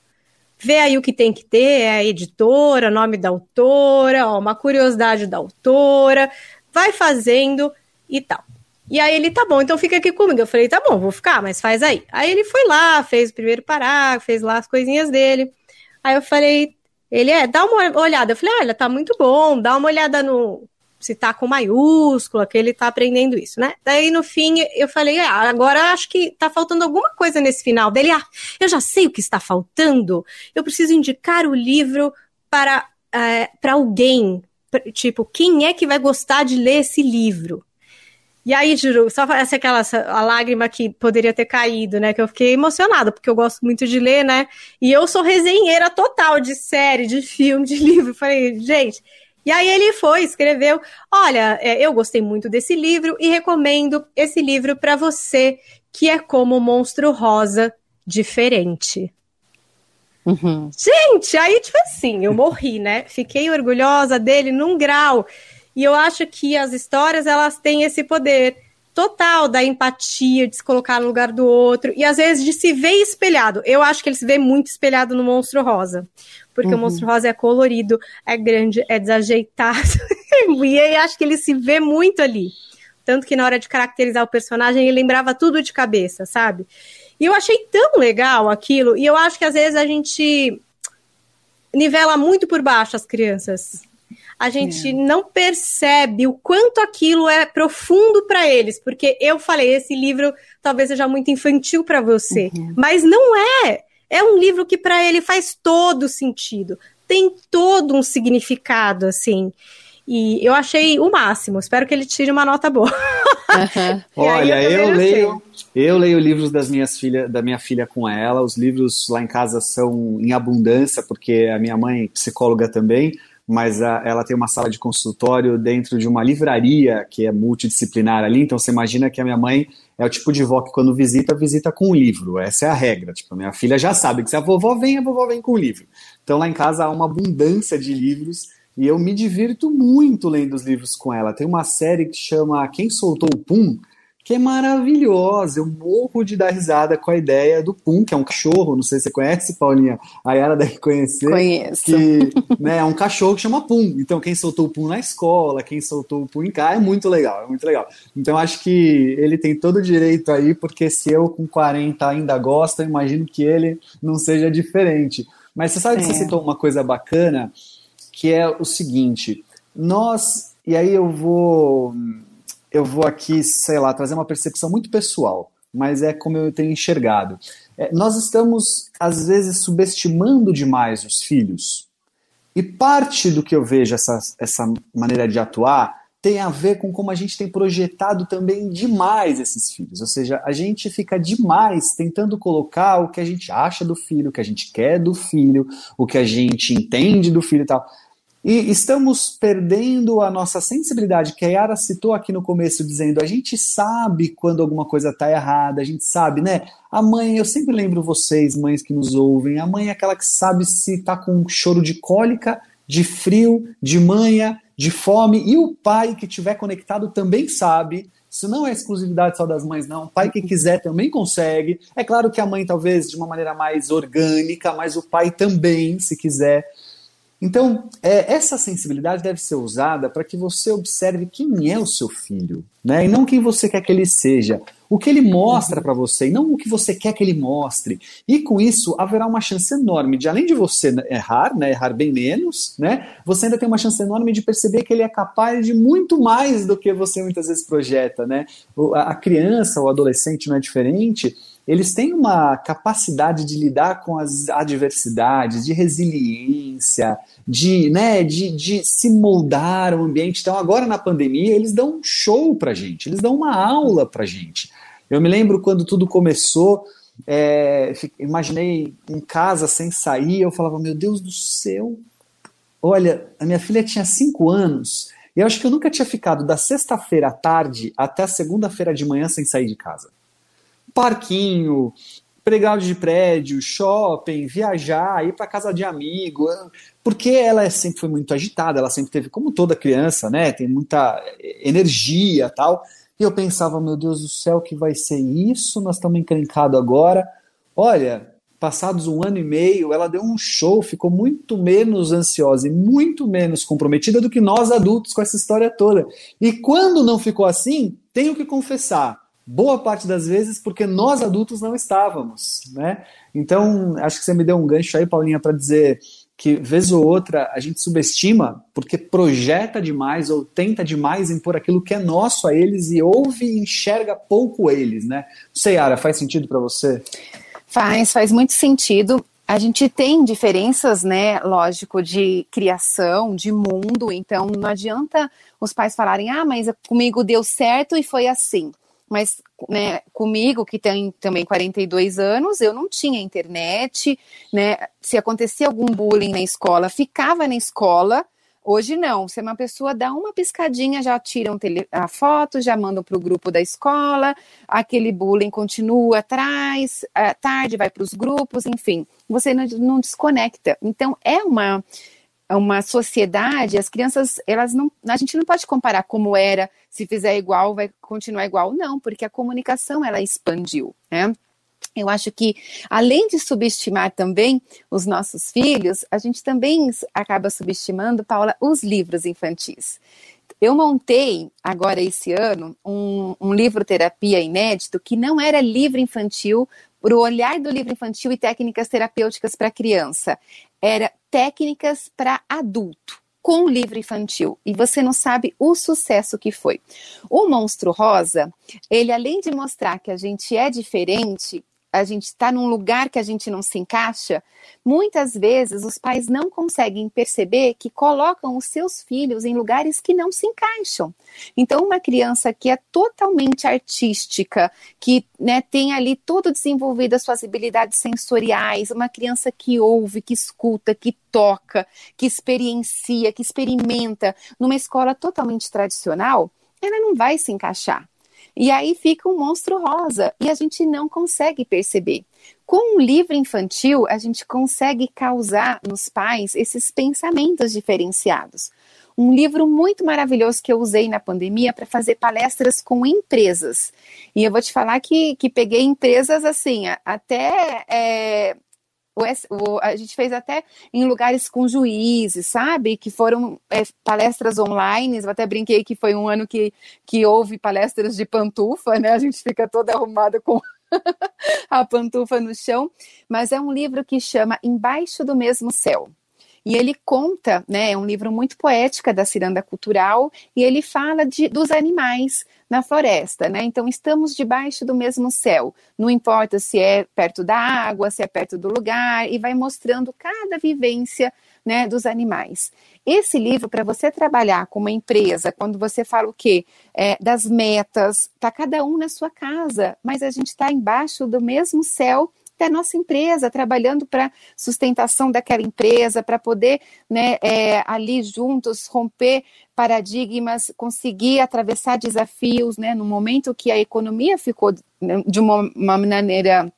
Vê aí o que tem que ter, é a editora, nome da autora, ó, uma curiosidade da autora, vai fazendo e tal. E aí ele, tá bom, então fica aqui comigo. Eu falei, tá bom, vou ficar, mas faz aí. Aí ele foi lá, fez o primeiro parágrafo, fez lá as coisinhas dele. Aí eu falei, ele é, dá uma olhada. Eu falei, olha, tá muito bom, dá uma olhada no, se tá com maiúscula, que ele tá aprendendo isso, né? Daí no fim eu falei, ah, agora acho que tá faltando alguma coisa nesse final. Dele, ah, eu já sei o que está faltando. Eu preciso indicar o livro para é, para alguém, tipo, quem é que vai gostar de ler esse livro? E aí, juro, só essa aquela a lágrima que poderia ter caído, né? Que eu fiquei emocionada, porque eu gosto muito de ler, né? E eu sou resenheira total de série, de filme, de livro. Falei, gente, e aí ele foi, escreveu: Olha, é, eu gostei muito desse livro e recomendo esse livro para você, que é como o monstro rosa diferente. Uhum. Gente, aí, tipo assim, eu morri, né? Fiquei orgulhosa dele num grau. E eu acho que as histórias, elas têm esse poder total da empatia, de se colocar no lugar do outro, e às vezes de se ver espelhado. Eu acho que ele se vê muito espelhado no Monstro Rosa porque uhum. o monstro rosa é colorido, é grande, é desajeitado. e eu acho que ele se vê muito ali. Tanto que na hora de caracterizar o personagem, ele lembrava tudo de cabeça, sabe? E eu achei tão legal aquilo, e eu acho que às vezes a gente nivela muito por baixo as crianças. A gente é. não percebe o quanto aquilo é profundo para eles, porque eu falei, esse livro talvez seja muito infantil para você, uhum. mas não é. É um livro que para ele faz todo sentido, tem todo um significado, assim. E eu achei o máximo. Espero que ele tire uma nota boa. Uhum. Olha, eu, eu leio, eu leio livros das minhas filha, da minha filha com ela. Os livros lá em casa são em abundância, porque a minha mãe é psicóloga também mas a, ela tem uma sala de consultório dentro de uma livraria que é multidisciplinar ali, então você imagina que a minha mãe é o tipo de vó que quando visita, visita com um livro, essa é a regra, tipo, minha filha já sabe que se a vovó vem, a vovó vem com o livro. Então lá em casa há uma abundância de livros e eu me divirto muito lendo os livros com ela. Tem uma série que chama Quem Soltou o Pum, que é maravilhosa. Eu morro de dar risada com a ideia do Pum, que é um cachorro. Não sei se você conhece, Paulinha. A Yara deve conhecer. Conheço. Que né, é um cachorro que chama Pum. Então, quem soltou o Pum na escola, quem soltou o Pum em casa, é muito legal, é muito legal. Então, acho que ele tem todo o direito aí, porque se eu com 40 ainda gosto, eu imagino que ele não seja diferente. Mas você sabe que você é. citou uma coisa bacana, que é o seguinte: nós, e aí eu vou eu vou aqui, sei lá, trazer uma percepção muito pessoal, mas é como eu tenho enxergado. É, nós estamos, às vezes, subestimando demais os filhos. E parte do que eu vejo essa, essa maneira de atuar tem a ver com como a gente tem projetado também demais esses filhos. Ou seja, a gente fica demais tentando colocar o que a gente acha do filho, o que a gente quer do filho, o que a gente entende do filho e tal. E estamos perdendo a nossa sensibilidade, que a Yara citou aqui no começo, dizendo: a gente sabe quando alguma coisa está errada, a gente sabe, né? A mãe, eu sempre lembro vocês, mães que nos ouvem, a mãe é aquela que sabe se está com choro de cólica, de frio, de manha, de fome, e o pai que estiver conectado também sabe. Isso não é exclusividade só das mães, não. O pai que quiser também consegue. É claro que a mãe, talvez, de uma maneira mais orgânica, mas o pai também, se quiser. Então, é, essa sensibilidade deve ser usada para que você observe quem é o seu filho, né? E não quem você quer que ele seja o que ele mostra para você e não o que você quer que ele mostre. E com isso haverá uma chance enorme de, além de você errar, né, errar bem menos, né, você ainda tem uma chance enorme de perceber que ele é capaz de muito mais do que você muitas vezes projeta, né? A criança, o adolescente não é diferente eles têm uma capacidade de lidar com as adversidades, de resiliência, de, né, de, de se moldar o ambiente. Então, agora na pandemia, eles dão um show pra gente, eles dão uma aula pra gente. Eu me lembro quando tudo começou, é, imaginei em casa sem sair, eu falava, meu Deus do céu, olha, a minha filha tinha cinco anos, e eu acho que eu nunca tinha ficado da sexta-feira à tarde até a segunda-feira de manhã sem sair de casa. Parquinho, pregado de prédio, shopping, viajar, ir para casa de amigo, porque ela sempre foi muito agitada, ela sempre teve, como toda criança, né, tem muita energia tal, e eu pensava, meu Deus do céu, que vai ser isso? Nós estamos encrencados agora. Olha, passados um ano e meio, ela deu um show, ficou muito menos ansiosa e muito menos comprometida do que nós adultos com essa história toda. E quando não ficou assim, tenho que confessar, boa parte das vezes porque nós adultos não estávamos, né? Então, acho que você me deu um gancho aí, Paulinha, para dizer que vez ou outra a gente subestima porque projeta demais ou tenta demais impor aquilo que é nosso a eles e ouve e enxerga pouco eles, né? Seiara, faz sentido para você? Faz, faz muito sentido. A gente tem diferenças, né, lógico, de criação, de mundo, então não adianta os pais falarem, ah, mas comigo deu certo e foi assim mas né, comigo, que tem também 42 anos, eu não tinha internet, né? Se acontecia algum bullying na escola, ficava na escola. Hoje não, se uma pessoa dá uma piscadinha, já tiram a foto, já mandam para o grupo da escola, aquele bullying continua atrás, à tarde vai para os grupos, enfim, você não, não desconecta. Então é uma uma sociedade, as crianças, elas não, a gente não pode comparar como era, se fizer igual vai continuar igual, não, porque a comunicação ela expandiu, né? Eu acho que, além de subestimar também os nossos filhos, a gente também acaba subestimando, Paula, os livros infantis. Eu montei agora esse ano um, um livro terapia inédito que não era livro infantil para o olhar do livro infantil e técnicas terapêuticas para criança. Era técnicas para adulto com livro infantil e você não sabe o sucesso que foi. O Monstro Rosa, ele além de mostrar que a gente é diferente, a gente está num lugar que a gente não se encaixa, muitas vezes os pais não conseguem perceber que colocam os seus filhos em lugares que não se encaixam. Então, uma criança que é totalmente artística, que né, tem ali tudo desenvolvido as suas habilidades sensoriais, uma criança que ouve, que escuta, que toca, que experiencia, que experimenta, numa escola totalmente tradicional, ela não vai se encaixar. E aí fica um monstro rosa e a gente não consegue perceber. Com um livro infantil, a gente consegue causar nos pais esses pensamentos diferenciados. Um livro muito maravilhoso que eu usei na pandemia para fazer palestras com empresas. E eu vou te falar que, que peguei empresas assim, até é, o, a gente fez até em lugares com juízes, sabe? Que foram é, palestras online. Eu até brinquei que foi um ano que, que houve palestras de pantufa, né? A gente fica toda arrumada com a pantufa no chão. Mas é um livro que chama Embaixo do Mesmo Céu. E ele conta, né, é um livro muito poética da ciranda cultural, e ele fala de, dos animais na floresta, né? Então estamos debaixo do mesmo céu. Não importa se é perto da água, se é perto do lugar, e vai mostrando cada vivência né, dos animais. Esse livro, para você trabalhar com uma empresa, quando você fala o quê? É, das metas, tá cada um na sua casa, mas a gente está embaixo do mesmo céu da nossa empresa, trabalhando para sustentação daquela empresa, para poder né, é, ali juntos romper paradigmas, conseguir atravessar desafios, né, no momento que a economia ficou né, de uma, uma maneira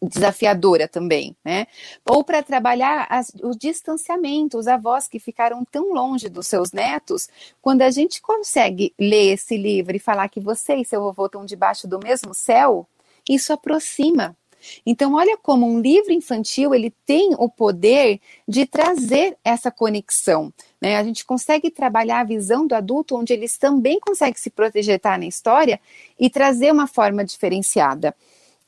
desafiadora também, né? Ou para trabalhar as, o distanciamento, os avós que ficaram tão longe dos seus netos, quando a gente consegue ler esse livro e falar que você e seu avô estão debaixo do mesmo céu, isso aproxima. Então, olha como um livro infantil ele tem o poder de trazer essa conexão. Né? A gente consegue trabalhar a visão do adulto, onde eles também conseguem se projetar na história e trazer uma forma diferenciada.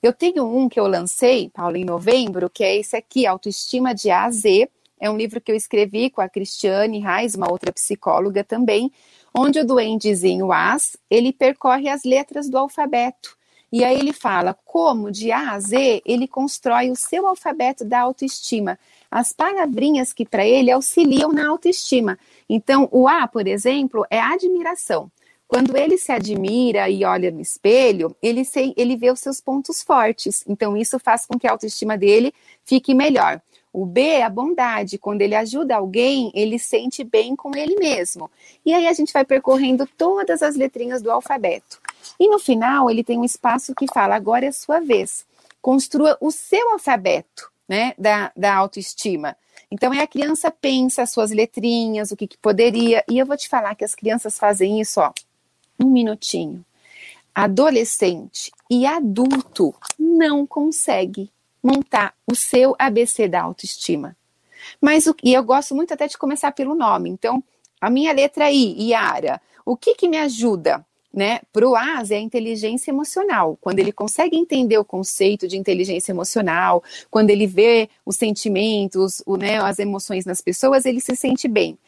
Eu tenho um que eu lancei, Paulo, em novembro, que é esse aqui, Autoestima de A a Z. É um livro que eu escrevi com a Cristiane Reis, uma outra psicóloga também, onde o duendezinho As, ele percorre as letras do alfabeto. E aí ele fala como de A a Z ele constrói o seu alfabeto da autoestima, as palavrinhas que para ele auxiliam na autoestima. Então, o A, por exemplo, é admiração. Quando ele se admira e olha no espelho, ele, se, ele vê os seus pontos fortes. Então, isso faz com que a autoestima dele fique melhor. O B é a bondade. Quando ele ajuda alguém, ele sente bem com ele mesmo. E aí a gente vai percorrendo todas as letrinhas do alfabeto. E no final, ele tem um espaço que fala: agora é sua vez. Construa o seu alfabeto né, da, da autoestima. Então, é a criança pensa as suas letrinhas, o que, que poderia. E eu vou te falar que as crianças fazem isso, ó, um minutinho. Adolescente e adulto não consegue montar o seu ABC da autoestima. Mas o, e eu gosto muito até de começar pelo nome. Então, a minha letra I, Yara, o que que me ajuda? Né? Para o AS é a inteligência emocional. Quando ele consegue entender o conceito de inteligência emocional, quando ele vê os sentimentos, o, né, as emoções nas pessoas, ele se sente bem.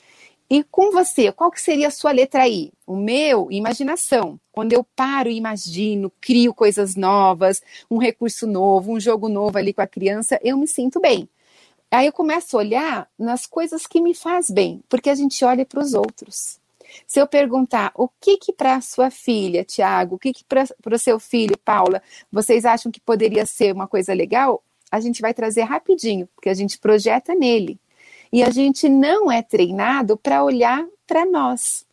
E com você, qual que seria a sua letra I? O meu, imaginação. Quando eu paro e imagino, crio coisas novas, um recurso novo, um jogo novo ali com a criança, eu me sinto bem. Aí eu começo a olhar nas coisas que me faz bem, porque a gente olha para os outros. Se eu perguntar o que que para sua filha, Tiago, o que que para o seu filho, Paula, vocês acham que poderia ser uma coisa legal, a gente vai trazer rapidinho, porque a gente projeta nele. E a gente não é treinado para olhar para nós.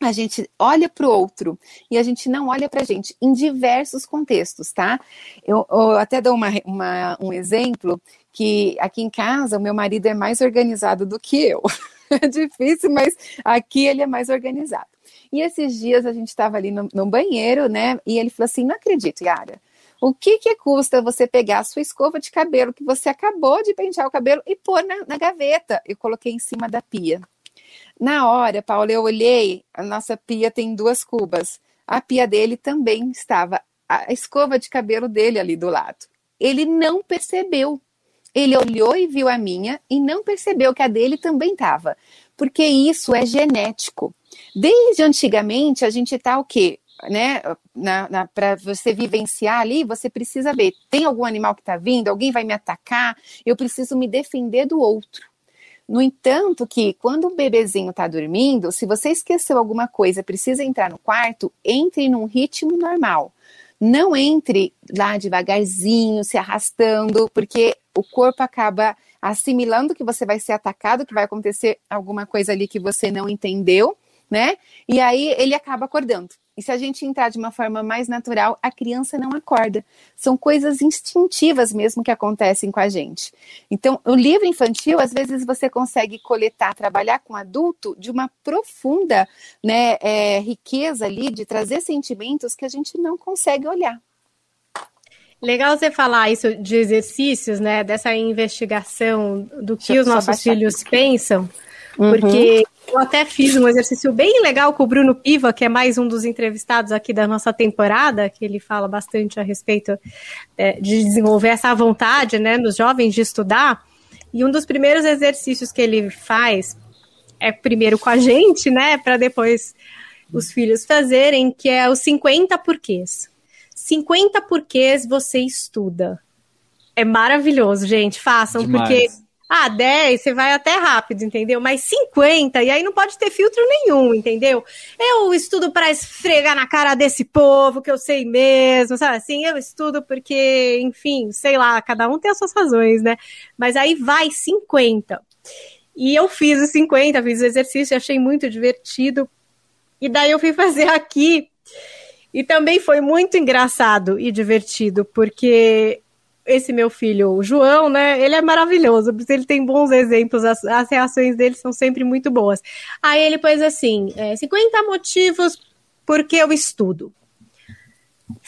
A gente olha para o outro e a gente não olha para a gente em diversos contextos, tá? Eu, eu até dou uma, uma, um exemplo que aqui em casa o meu marido é mais organizado do que eu. É difícil, mas aqui ele é mais organizado. E esses dias a gente estava ali no, no, banheiro, né? E ele falou assim: não acredito, Yara. O que, que custa você pegar a sua escova de cabelo que você acabou de pentear o cabelo e pôr na, na gaveta? Eu coloquei em cima da pia. Na hora, Paula, eu olhei, a nossa pia tem duas cubas. A pia dele também estava, a escova de cabelo dele ali do lado. Ele não percebeu. Ele olhou e viu a minha e não percebeu que a dele também estava. Porque isso é genético. Desde antigamente, a gente está o quê? né, para você vivenciar ali, você precisa ver: tem algum animal que está vindo, alguém vai me atacar, eu preciso me defender do outro. No entanto, que quando o bebezinho está dormindo, se você esqueceu alguma coisa, precisa entrar no quarto, entre num ritmo normal. Não entre lá devagarzinho, se arrastando, porque o corpo acaba assimilando que você vai ser atacado, que vai acontecer alguma coisa ali que você não entendeu, né? E aí ele acaba acordando. E se a gente entrar de uma forma mais natural, a criança não acorda. São coisas instintivas mesmo que acontecem com a gente. Então, o livro infantil, às vezes você consegue coletar, trabalhar com adulto de uma profunda né, é, riqueza ali, de trazer sentimentos que a gente não consegue olhar. Legal você falar isso de exercícios, né? Dessa investigação do que os nossos filhos pensam. Porque uhum. eu até fiz um exercício bem legal com o Bruno Piva, que é mais um dos entrevistados aqui da nossa temporada, que ele fala bastante a respeito é, de desenvolver essa vontade né, nos jovens de estudar. E um dos primeiros exercícios que ele faz é primeiro com a gente, né, para depois os filhos fazerem, que é os 50 porquês. 50 porquês você estuda. É maravilhoso, gente. Façam, Demais. porque. Ah, 10, você vai até rápido, entendeu? Mas 50, e aí não pode ter filtro nenhum, entendeu? Eu estudo para esfregar na cara desse povo, que eu sei mesmo, sabe? Assim, eu estudo porque, enfim, sei lá, cada um tem as suas razões, né? Mas aí vai 50. E eu fiz os 50, fiz o exercício, achei muito divertido. E daí eu fui fazer aqui. E também foi muito engraçado e divertido, porque esse meu filho, o João, né? Ele é maravilhoso, ele tem bons exemplos, as, as reações dele são sempre muito boas. Aí ele pôs assim: é, 50 motivos porque eu estudo.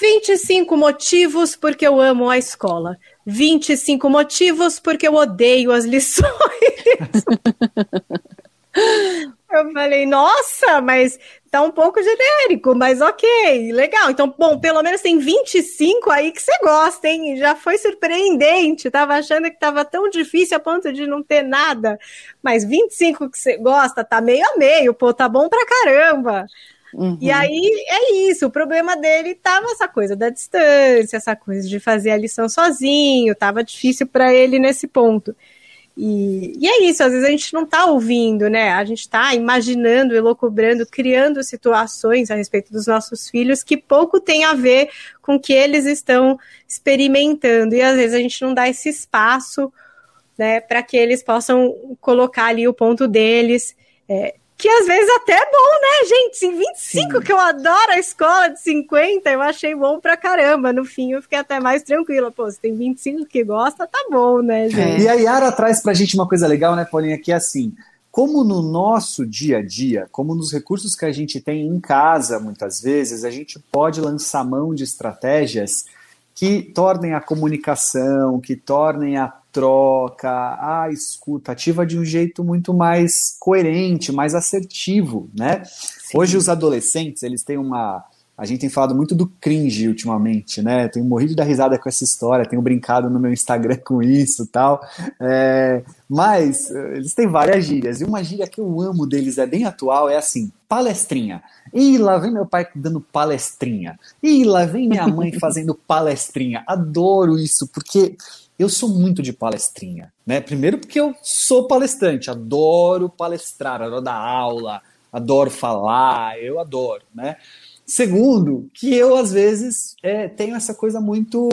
25 motivos porque eu amo a escola. 25 motivos porque eu odeio as lições. Eu falei, nossa, mas tá um pouco genérico, mas ok, legal. Então, bom, pelo menos tem 25 aí que você gosta, hein? Já foi surpreendente. Tava achando que tava tão difícil a ponto de não ter nada. Mas 25 que você gosta, tá meio a meio, pô, tá bom pra caramba. Uhum. E aí é isso, o problema dele tava essa coisa da distância, essa coisa de fazer a lição sozinho, tava difícil para ele nesse ponto. E, e, é isso, às vezes a gente não está ouvindo, né? A gente está imaginando, elocubrando, criando situações a respeito dos nossos filhos que pouco tem a ver com o que eles estão experimentando. E às vezes a gente não dá esse espaço né, para que eles possam colocar ali o ponto deles. É, que às vezes até é bom, né, gente? Em 25, Sim. que eu adoro a escola de 50, eu achei bom pra caramba. No fim, eu fiquei até mais tranquila. Pô, se tem 25 que gosta, tá bom, né, é. gente? E a Yara traz pra gente uma coisa legal, né, Paulinha, que é assim, como no nosso dia a dia, como nos recursos que a gente tem em casa, muitas vezes, a gente pode lançar mão de estratégias que tornem a comunicação, que tornem a troca, a escuta ativa de um jeito muito mais coerente, mais assertivo, né? Sim. Hoje os adolescentes, eles têm uma a gente tem falado muito do cringe ultimamente, né? Tenho morrido da risada com essa história, tenho brincado no meu Instagram com isso tal. É, mas eh, eles têm várias gírias. E uma gíria que eu amo deles, é bem atual, é assim: palestrinha. E lá vem meu pai dando palestrinha. E lá vem minha mãe fazendo palestrinha. Adoro isso, porque eu sou muito de palestrinha, né? Primeiro porque eu sou palestrante, adoro palestrar, adoro dar aula, adoro falar, eu adoro, né? Segundo, que eu às vezes é, tenho essa coisa muito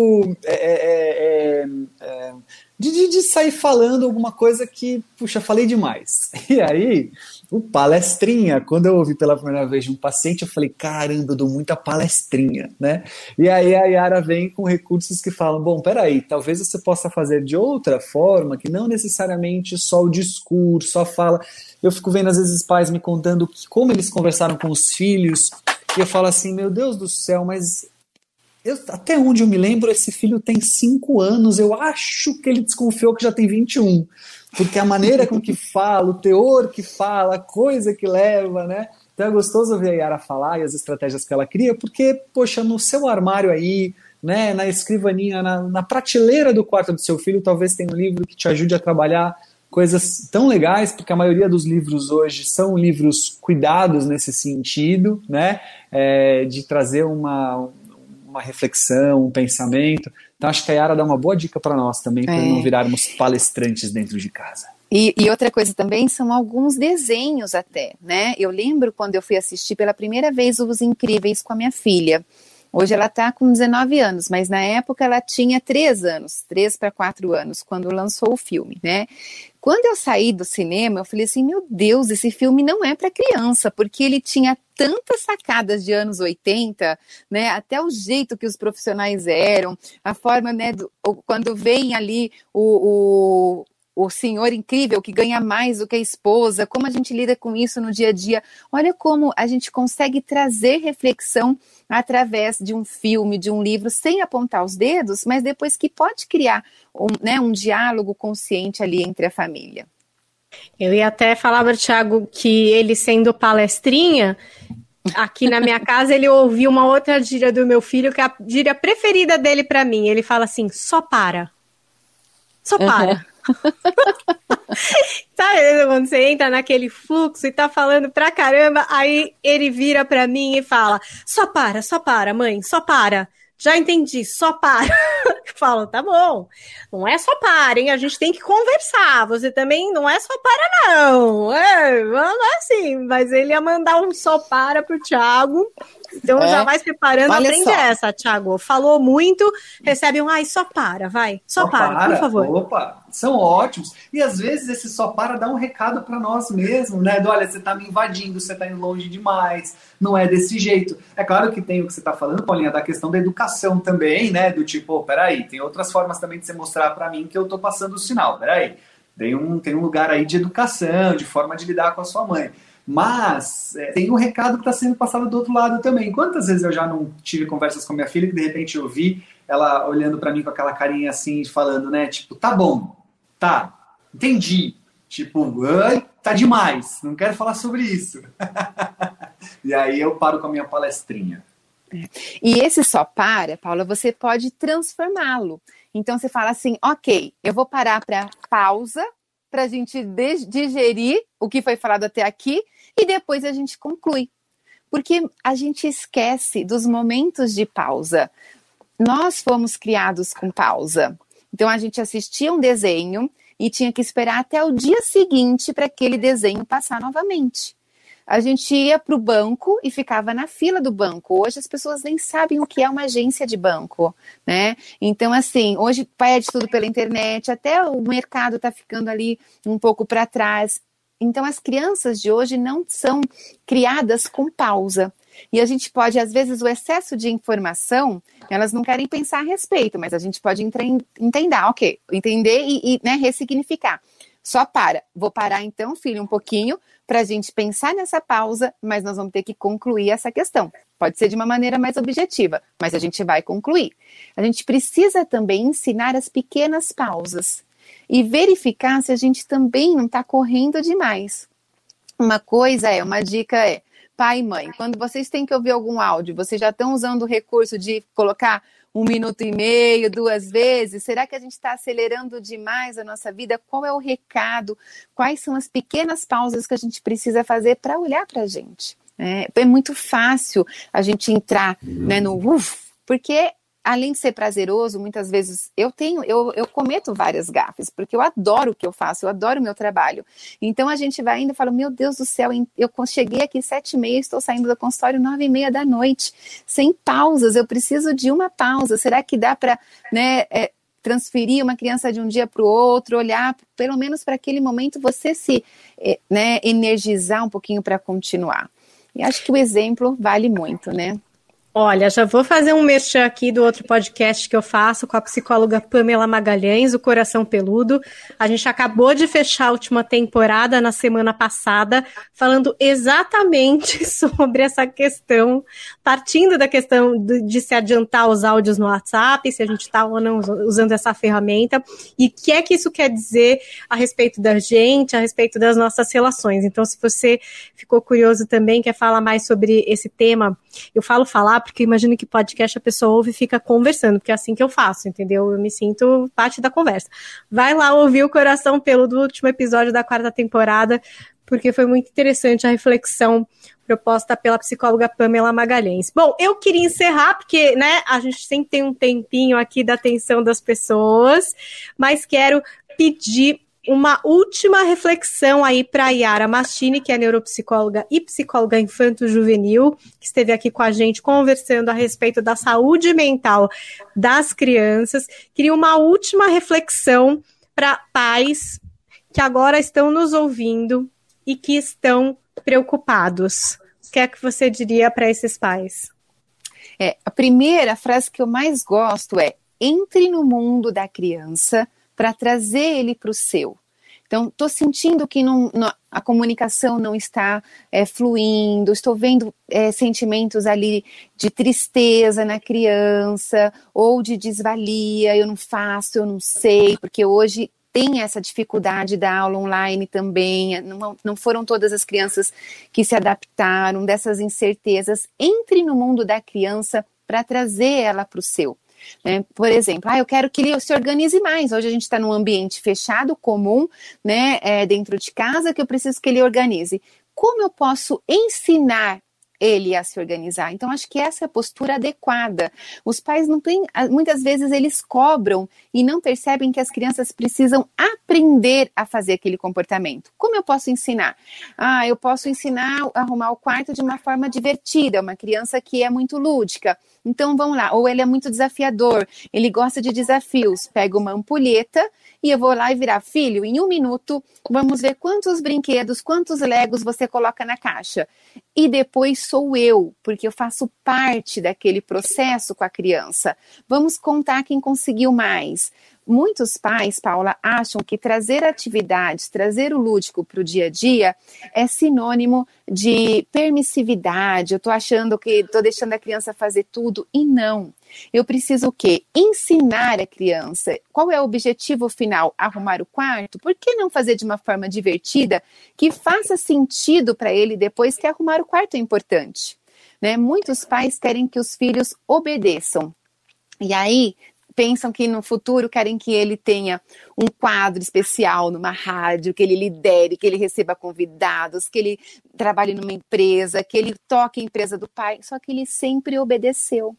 é, é, é, é de, de, sair falando alguma coisa que, puxa, falei demais. E aí, o palestrinha, quando eu ouvi pela primeira vez de um paciente, eu falei, caramba, eu dou muita palestrinha, né? E aí a Yara vem com recursos que falam, bom, peraí, talvez você possa fazer de outra forma, que não necessariamente só o discurso, a fala. Eu fico vendo às vezes pais me contando como eles conversaram com os filhos, e eu falo assim, meu Deus do céu, mas eu, até onde eu me lembro, esse filho tem cinco anos, eu acho que ele desconfiou que já tem 21 porque a maneira com que fala, o teor que fala, a coisa que leva, né? Então é gostoso ver a Yara falar e as estratégias que ela cria, porque, poxa, no seu armário aí, né, na escrivaninha, na, na prateleira do quarto do seu filho, talvez tenha um livro que te ajude a trabalhar coisas tão legais, porque a maioria dos livros hoje são livros cuidados nesse sentido, né, é, de trazer uma, uma reflexão, um pensamento. Então acho que a Yara dá uma boa dica para nós também, para é. não virarmos palestrantes dentro de casa. E, e, outra coisa também são alguns desenhos até, né? Eu lembro quando eu fui assistir pela primeira vez Os Incríveis com a minha filha. Hoje ela está com 19 anos, mas na época ela tinha 3 anos, 3 para 4 anos, quando lançou o filme, né? Quando eu saí do cinema, eu falei assim: meu Deus, esse filme não é para criança, porque ele tinha tantas sacadas de anos 80, né? Até o jeito que os profissionais eram, a forma, né? Do, quando vem ali o, o o senhor incrível que ganha mais do que a esposa, como a gente lida com isso no dia a dia. Olha como a gente consegue trazer reflexão através de um filme, de um livro, sem apontar os dedos, mas depois que pode criar um, né, um diálogo consciente ali entre a família. Eu ia até falar, Thiago, que ele sendo palestrinha, aqui na minha casa ele ouviu uma outra gíria do meu filho, que é a gíria preferida dele para mim. Ele fala assim: só para. Só para. Uhum. Sabe quando você entra naquele fluxo e tá falando pra caramba, aí ele vira pra mim e fala: só para, só para, mãe, só para. Já entendi, só para. Falo, tá bom. Não é só para, hein? A gente tem que conversar. Você também não é só para, não. É, não é assim. Mas ele ia mandar um só para pro Thiago. Então é. já vai se preparando, Olha aprende só. essa, Thiago. Falou muito, recebe um, ai, só para, vai. Só, só para, para, por favor. Opa, são ótimos. E às vezes esse só para dá um recado para nós mesmos, né? Do, olha, você tá me invadindo, você tá indo longe demais, não é desse jeito. É claro que tem o que você tá falando, Paulinha, da questão da educação também, né? Do tipo, oh, peraí, tem outras formas também de você mostrar para mim que eu tô passando o sinal, peraí. Tem um, tem um lugar aí de educação, de forma de lidar com a sua mãe. Mas é, tem um recado que está sendo passado do outro lado também. Quantas vezes eu já não tive conversas com minha filha que de repente eu vi ela olhando para mim com aquela carinha assim, falando, né? Tipo, tá bom, tá, entendi. Tipo, tá demais, não quero falar sobre isso. e aí eu paro com a minha palestrinha. É. E esse só para, Paula, você pode transformá-lo. Então você fala assim, ok, eu vou parar para pausa para a gente digerir o que foi falado até aqui e depois a gente conclui. Porque a gente esquece dos momentos de pausa. Nós fomos criados com pausa. Então a gente assistia um desenho e tinha que esperar até o dia seguinte para aquele desenho passar novamente a gente ia para o banco e ficava na fila do banco. Hoje as pessoas nem sabem o que é uma agência de banco, né? Então, assim, hoje pede tudo pela internet, até o mercado está ficando ali um pouco para trás. Então, as crianças de hoje não são criadas com pausa. E a gente pode, às vezes, o excesso de informação, elas não querem pensar a respeito, mas a gente pode entender, ok, entender e, e né, ressignificar. Só para. Vou parar então, filho, um pouquinho, para a gente pensar nessa pausa, mas nós vamos ter que concluir essa questão. Pode ser de uma maneira mais objetiva, mas a gente vai concluir. A gente precisa também ensinar as pequenas pausas e verificar se a gente também não está correndo demais. Uma coisa é, uma dica é, pai e mãe, quando vocês têm que ouvir algum áudio, vocês já estão usando o recurso de colocar um minuto e meio, duas vezes? Será que a gente está acelerando demais a nossa vida? Qual é o recado? Quais são as pequenas pausas que a gente precisa fazer para olhar para a gente? É, é, muito fácil a gente entrar né, no uf, porque além de ser prazeroso, muitas vezes eu tenho, eu, eu cometo várias gafes, porque eu adoro o que eu faço, eu adoro o meu trabalho. Então a gente vai ainda e fala, meu Deus do céu, eu cheguei aqui sete e meia, estou saindo do consultório nove e meia da noite, sem pausas, eu preciso de uma pausa. Será que dá para, né, é, transferir uma criança de um dia para o outro, olhar pelo menos para aquele momento, você se é, né, energizar um pouquinho para continuar. E acho que o exemplo vale muito, né? Olha, já vou fazer um merchan aqui do outro podcast que eu faço com a psicóloga Pamela Magalhães, o Coração Peludo. A gente acabou de fechar a última temporada na semana passada, falando exatamente sobre essa questão, partindo da questão de, se adiantar os áudios no WhatsApp, se a gente está ou não usando essa ferramenta, e o que é que isso quer dizer a respeito da gente, a respeito das nossas relações. Então, se você ficou curioso também, quer falar mais sobre esse tema, eu falo falar porque imagino que podcast a pessoa ouve e fica conversando, porque é assim que eu faço, entendeu? Eu me sinto parte da conversa. Vai lá ouvir o Coração Pelo do último episódio da quarta temporada, porque foi muito interessante a reflexão proposta pela psicóloga Pamela Magalhães. Bom, eu queria encerrar, porque né, a gente sempre tem um tempinho aqui da atenção das pessoas, mas quero pedir uma última reflexão aí para a Yara Machini, que é neuropsicóloga e psicóloga infanto-juvenil, que esteve aqui com a gente conversando a respeito da saúde mental das crianças. Queria uma última reflexão para pais que agora estão nos ouvindo e que estão preocupados. O que é que você diria para esses pais? É, a primeira frase que eu mais gosto é: entre no mundo da criança para trazer ele para o seu. Então, estou sentindo que não, não, a comunicação não está é, fluindo, estou vendo é, sentimentos ali de tristeza na criança, ou de desvalia, eu não faço, eu não sei, porque hoje tem essa dificuldade da aula online também, não, não foram todas as crianças que se adaptaram, dessas incertezas. Entre no mundo da criança para trazer ela para o seu. Né? Por exemplo, ah, eu quero que ele se organize mais. Hoje a gente está num ambiente fechado, comum, né, é, dentro de casa, que eu preciso que ele organize. Como eu posso ensinar ele a se organizar. Então, acho que essa é a postura adequada. Os pais não têm, muitas vezes eles cobram e não percebem que as crianças precisam aprender a fazer aquele comportamento. Como eu posso ensinar? Ah, eu posso ensinar a arrumar o quarto de uma forma divertida, uma criança que é muito lúdica. Então vamos lá, ou ele é muito desafiador, ele gosta de desafios. Pega uma ampulheta e eu vou lá e virar filho, em um minuto, vamos ver quantos brinquedos, quantos legos você coloca na caixa. E depois sou eu, porque eu faço parte daquele processo com a criança. Vamos contar quem conseguiu mais. Muitos pais, Paula, acham que trazer atividades, trazer o lúdico para o dia a dia é sinônimo de permissividade. Eu estou achando que estou deixando a criança fazer tudo e não. Eu preciso o quê? Ensinar a criança. Qual é o objetivo final? Arrumar o quarto? Por que não fazer de uma forma divertida que faça sentido para ele depois que arrumar o quarto é importante? Né? Muitos pais querem que os filhos obedeçam. E aí pensam que no futuro querem que ele tenha um quadro especial numa rádio, que ele lidere, que ele receba convidados, que ele trabalhe numa empresa, que ele toque a empresa do pai, só que ele sempre obedeceu.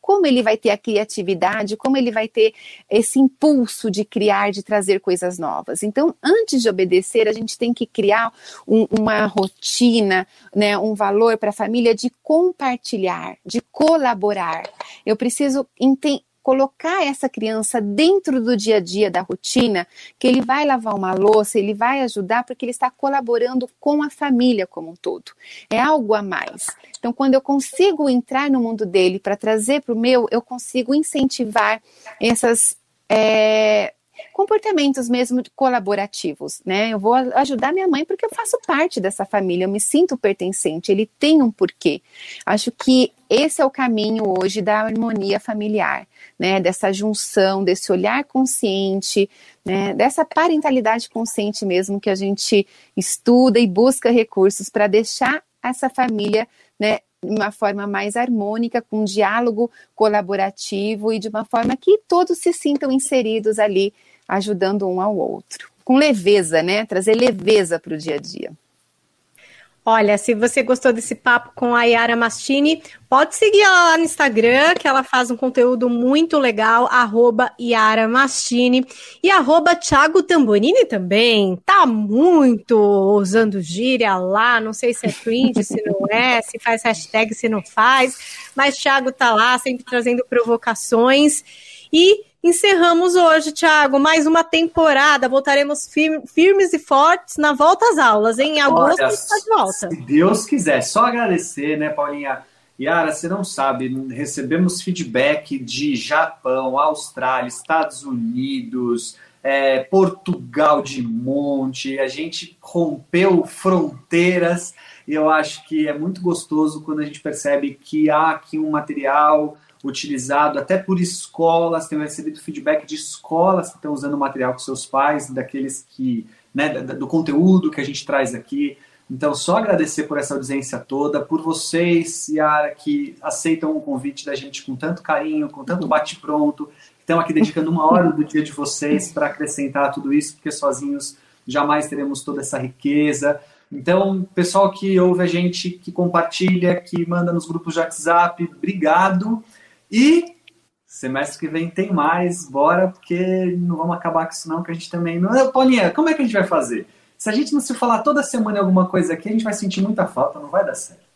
Como ele vai ter a criatividade, como ele vai ter esse impulso de criar, de trazer coisas novas. Então, antes de obedecer, a gente tem que criar um, uma rotina, né, um valor para a família de compartilhar, de colaborar. Eu preciso entender colocar essa criança dentro do dia a dia da rotina, que ele vai lavar uma louça, ele vai ajudar porque ele está colaborando com a família como um todo. É algo a mais. Então, quando eu consigo entrar no mundo dele para trazer para o meu, eu consigo incentivar essas é, comportamentos mesmo colaborativos, né? Eu vou ajudar minha mãe porque eu faço parte dessa família, eu me sinto pertencente, ele tem um porquê. Acho que esse é o caminho hoje da harmonia familiar, né? Dessa junção, desse olhar consciente, né? Dessa parentalidade consciente mesmo que a gente estuda e busca recursos para deixar essa família, né? de uma forma mais harmônica, com um diálogo colaborativo e de uma forma que todos se sintam inseridos ali ajudando um ao outro. Com leveza, né? Trazer leveza para o dia a dia. Olha, se você gostou desse papo com a Yara Mastini, pode seguir ela lá no Instagram, que ela faz um conteúdo muito legal, arroba Yara Mastini, e arroba Thiago Tamborini também, tá muito usando gíria lá, não sei se é cringe, se não é, se faz hashtag, se não faz, mas Thiago tá lá, sempre trazendo provocações, e Encerramos hoje, Thiago, mais uma temporada. Voltaremos firmes e fortes na volta às aulas. Em agosto Olha, está de volta. Se Deus quiser, só agradecer, né, Paulinha? Yara, você não sabe, recebemos feedback de Japão, Austrália, Estados Unidos, é, Portugal de monte. A gente rompeu fronteiras e eu acho que é muito gostoso quando a gente percebe que há aqui um material utilizado até por escolas, tenho recebido feedback de escolas que estão usando o material com seus pais, daqueles que, né, do conteúdo que a gente traz aqui. Então, só agradecer por essa audiência toda, por vocês, Yara, que aceitam o convite da gente com tanto carinho, com tanto bate-pronto, estão aqui dedicando uma hora do dia de vocês para acrescentar tudo isso, porque sozinhos jamais teremos toda essa riqueza. Então, pessoal que ouve a gente, que compartilha, que manda nos grupos de WhatsApp, obrigado. E semestre que vem tem mais, bora, porque não vamos acabar com isso não, que a gente também... Não... Paulinha, como é que a gente vai fazer? Se a gente não se falar toda semana alguma coisa aqui, a gente vai sentir muita falta, não vai dar certo.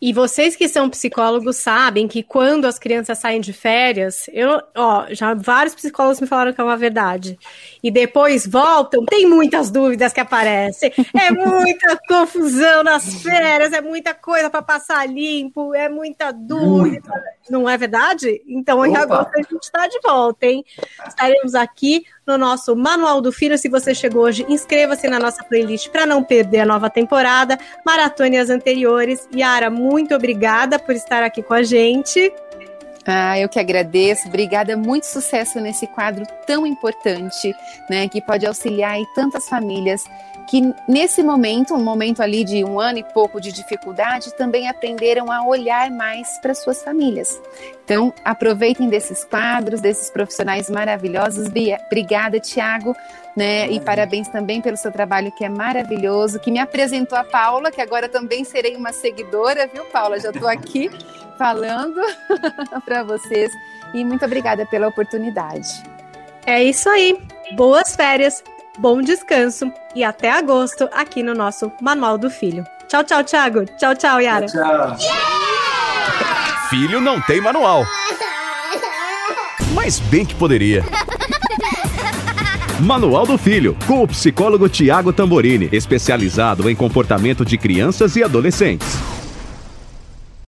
E vocês que são psicólogos sabem que quando as crianças saem de férias, eu, ó, já vários psicólogos me falaram que é uma verdade. E depois voltam, tem muitas dúvidas que aparecem. É muita confusão nas férias, é muita coisa para passar limpo, é muita dúvida. Muita. Não é verdade? Então, Opa. em agosto a gente está de volta, hein? Estaremos aqui no nosso Manual do Filho. Se você chegou hoje, inscreva-se na nossa playlist para não perder a nova temporada. Maratone as anteriores. Yara, muito obrigada por estar aqui com a gente. Ah, eu que agradeço. Obrigada, muito sucesso nesse quadro tão importante, né, que pode auxiliar aí tantas famílias que nesse momento, um momento ali de um ano e pouco de dificuldade, também aprenderam a olhar mais para suas famílias. Então, aproveitem desses quadros, desses profissionais maravilhosos. Obrigada, Tiago, né? E parabéns também pelo seu trabalho que é maravilhoso, que me apresentou a Paula, que agora também serei uma seguidora, viu, Paula? Já estou aqui falando para vocês. E muito obrigada pela oportunidade. É isso aí. Boas férias, bom descanso e até agosto aqui no nosso Manual do Filho. Tchau, tchau, Thiago. Tchau, tchau, Yara. Tchau. Filho não tem manual. Mas bem que poderia. Manual do Filho, com o psicólogo Tiago Tamborini, especializado em comportamento de crianças e adolescentes.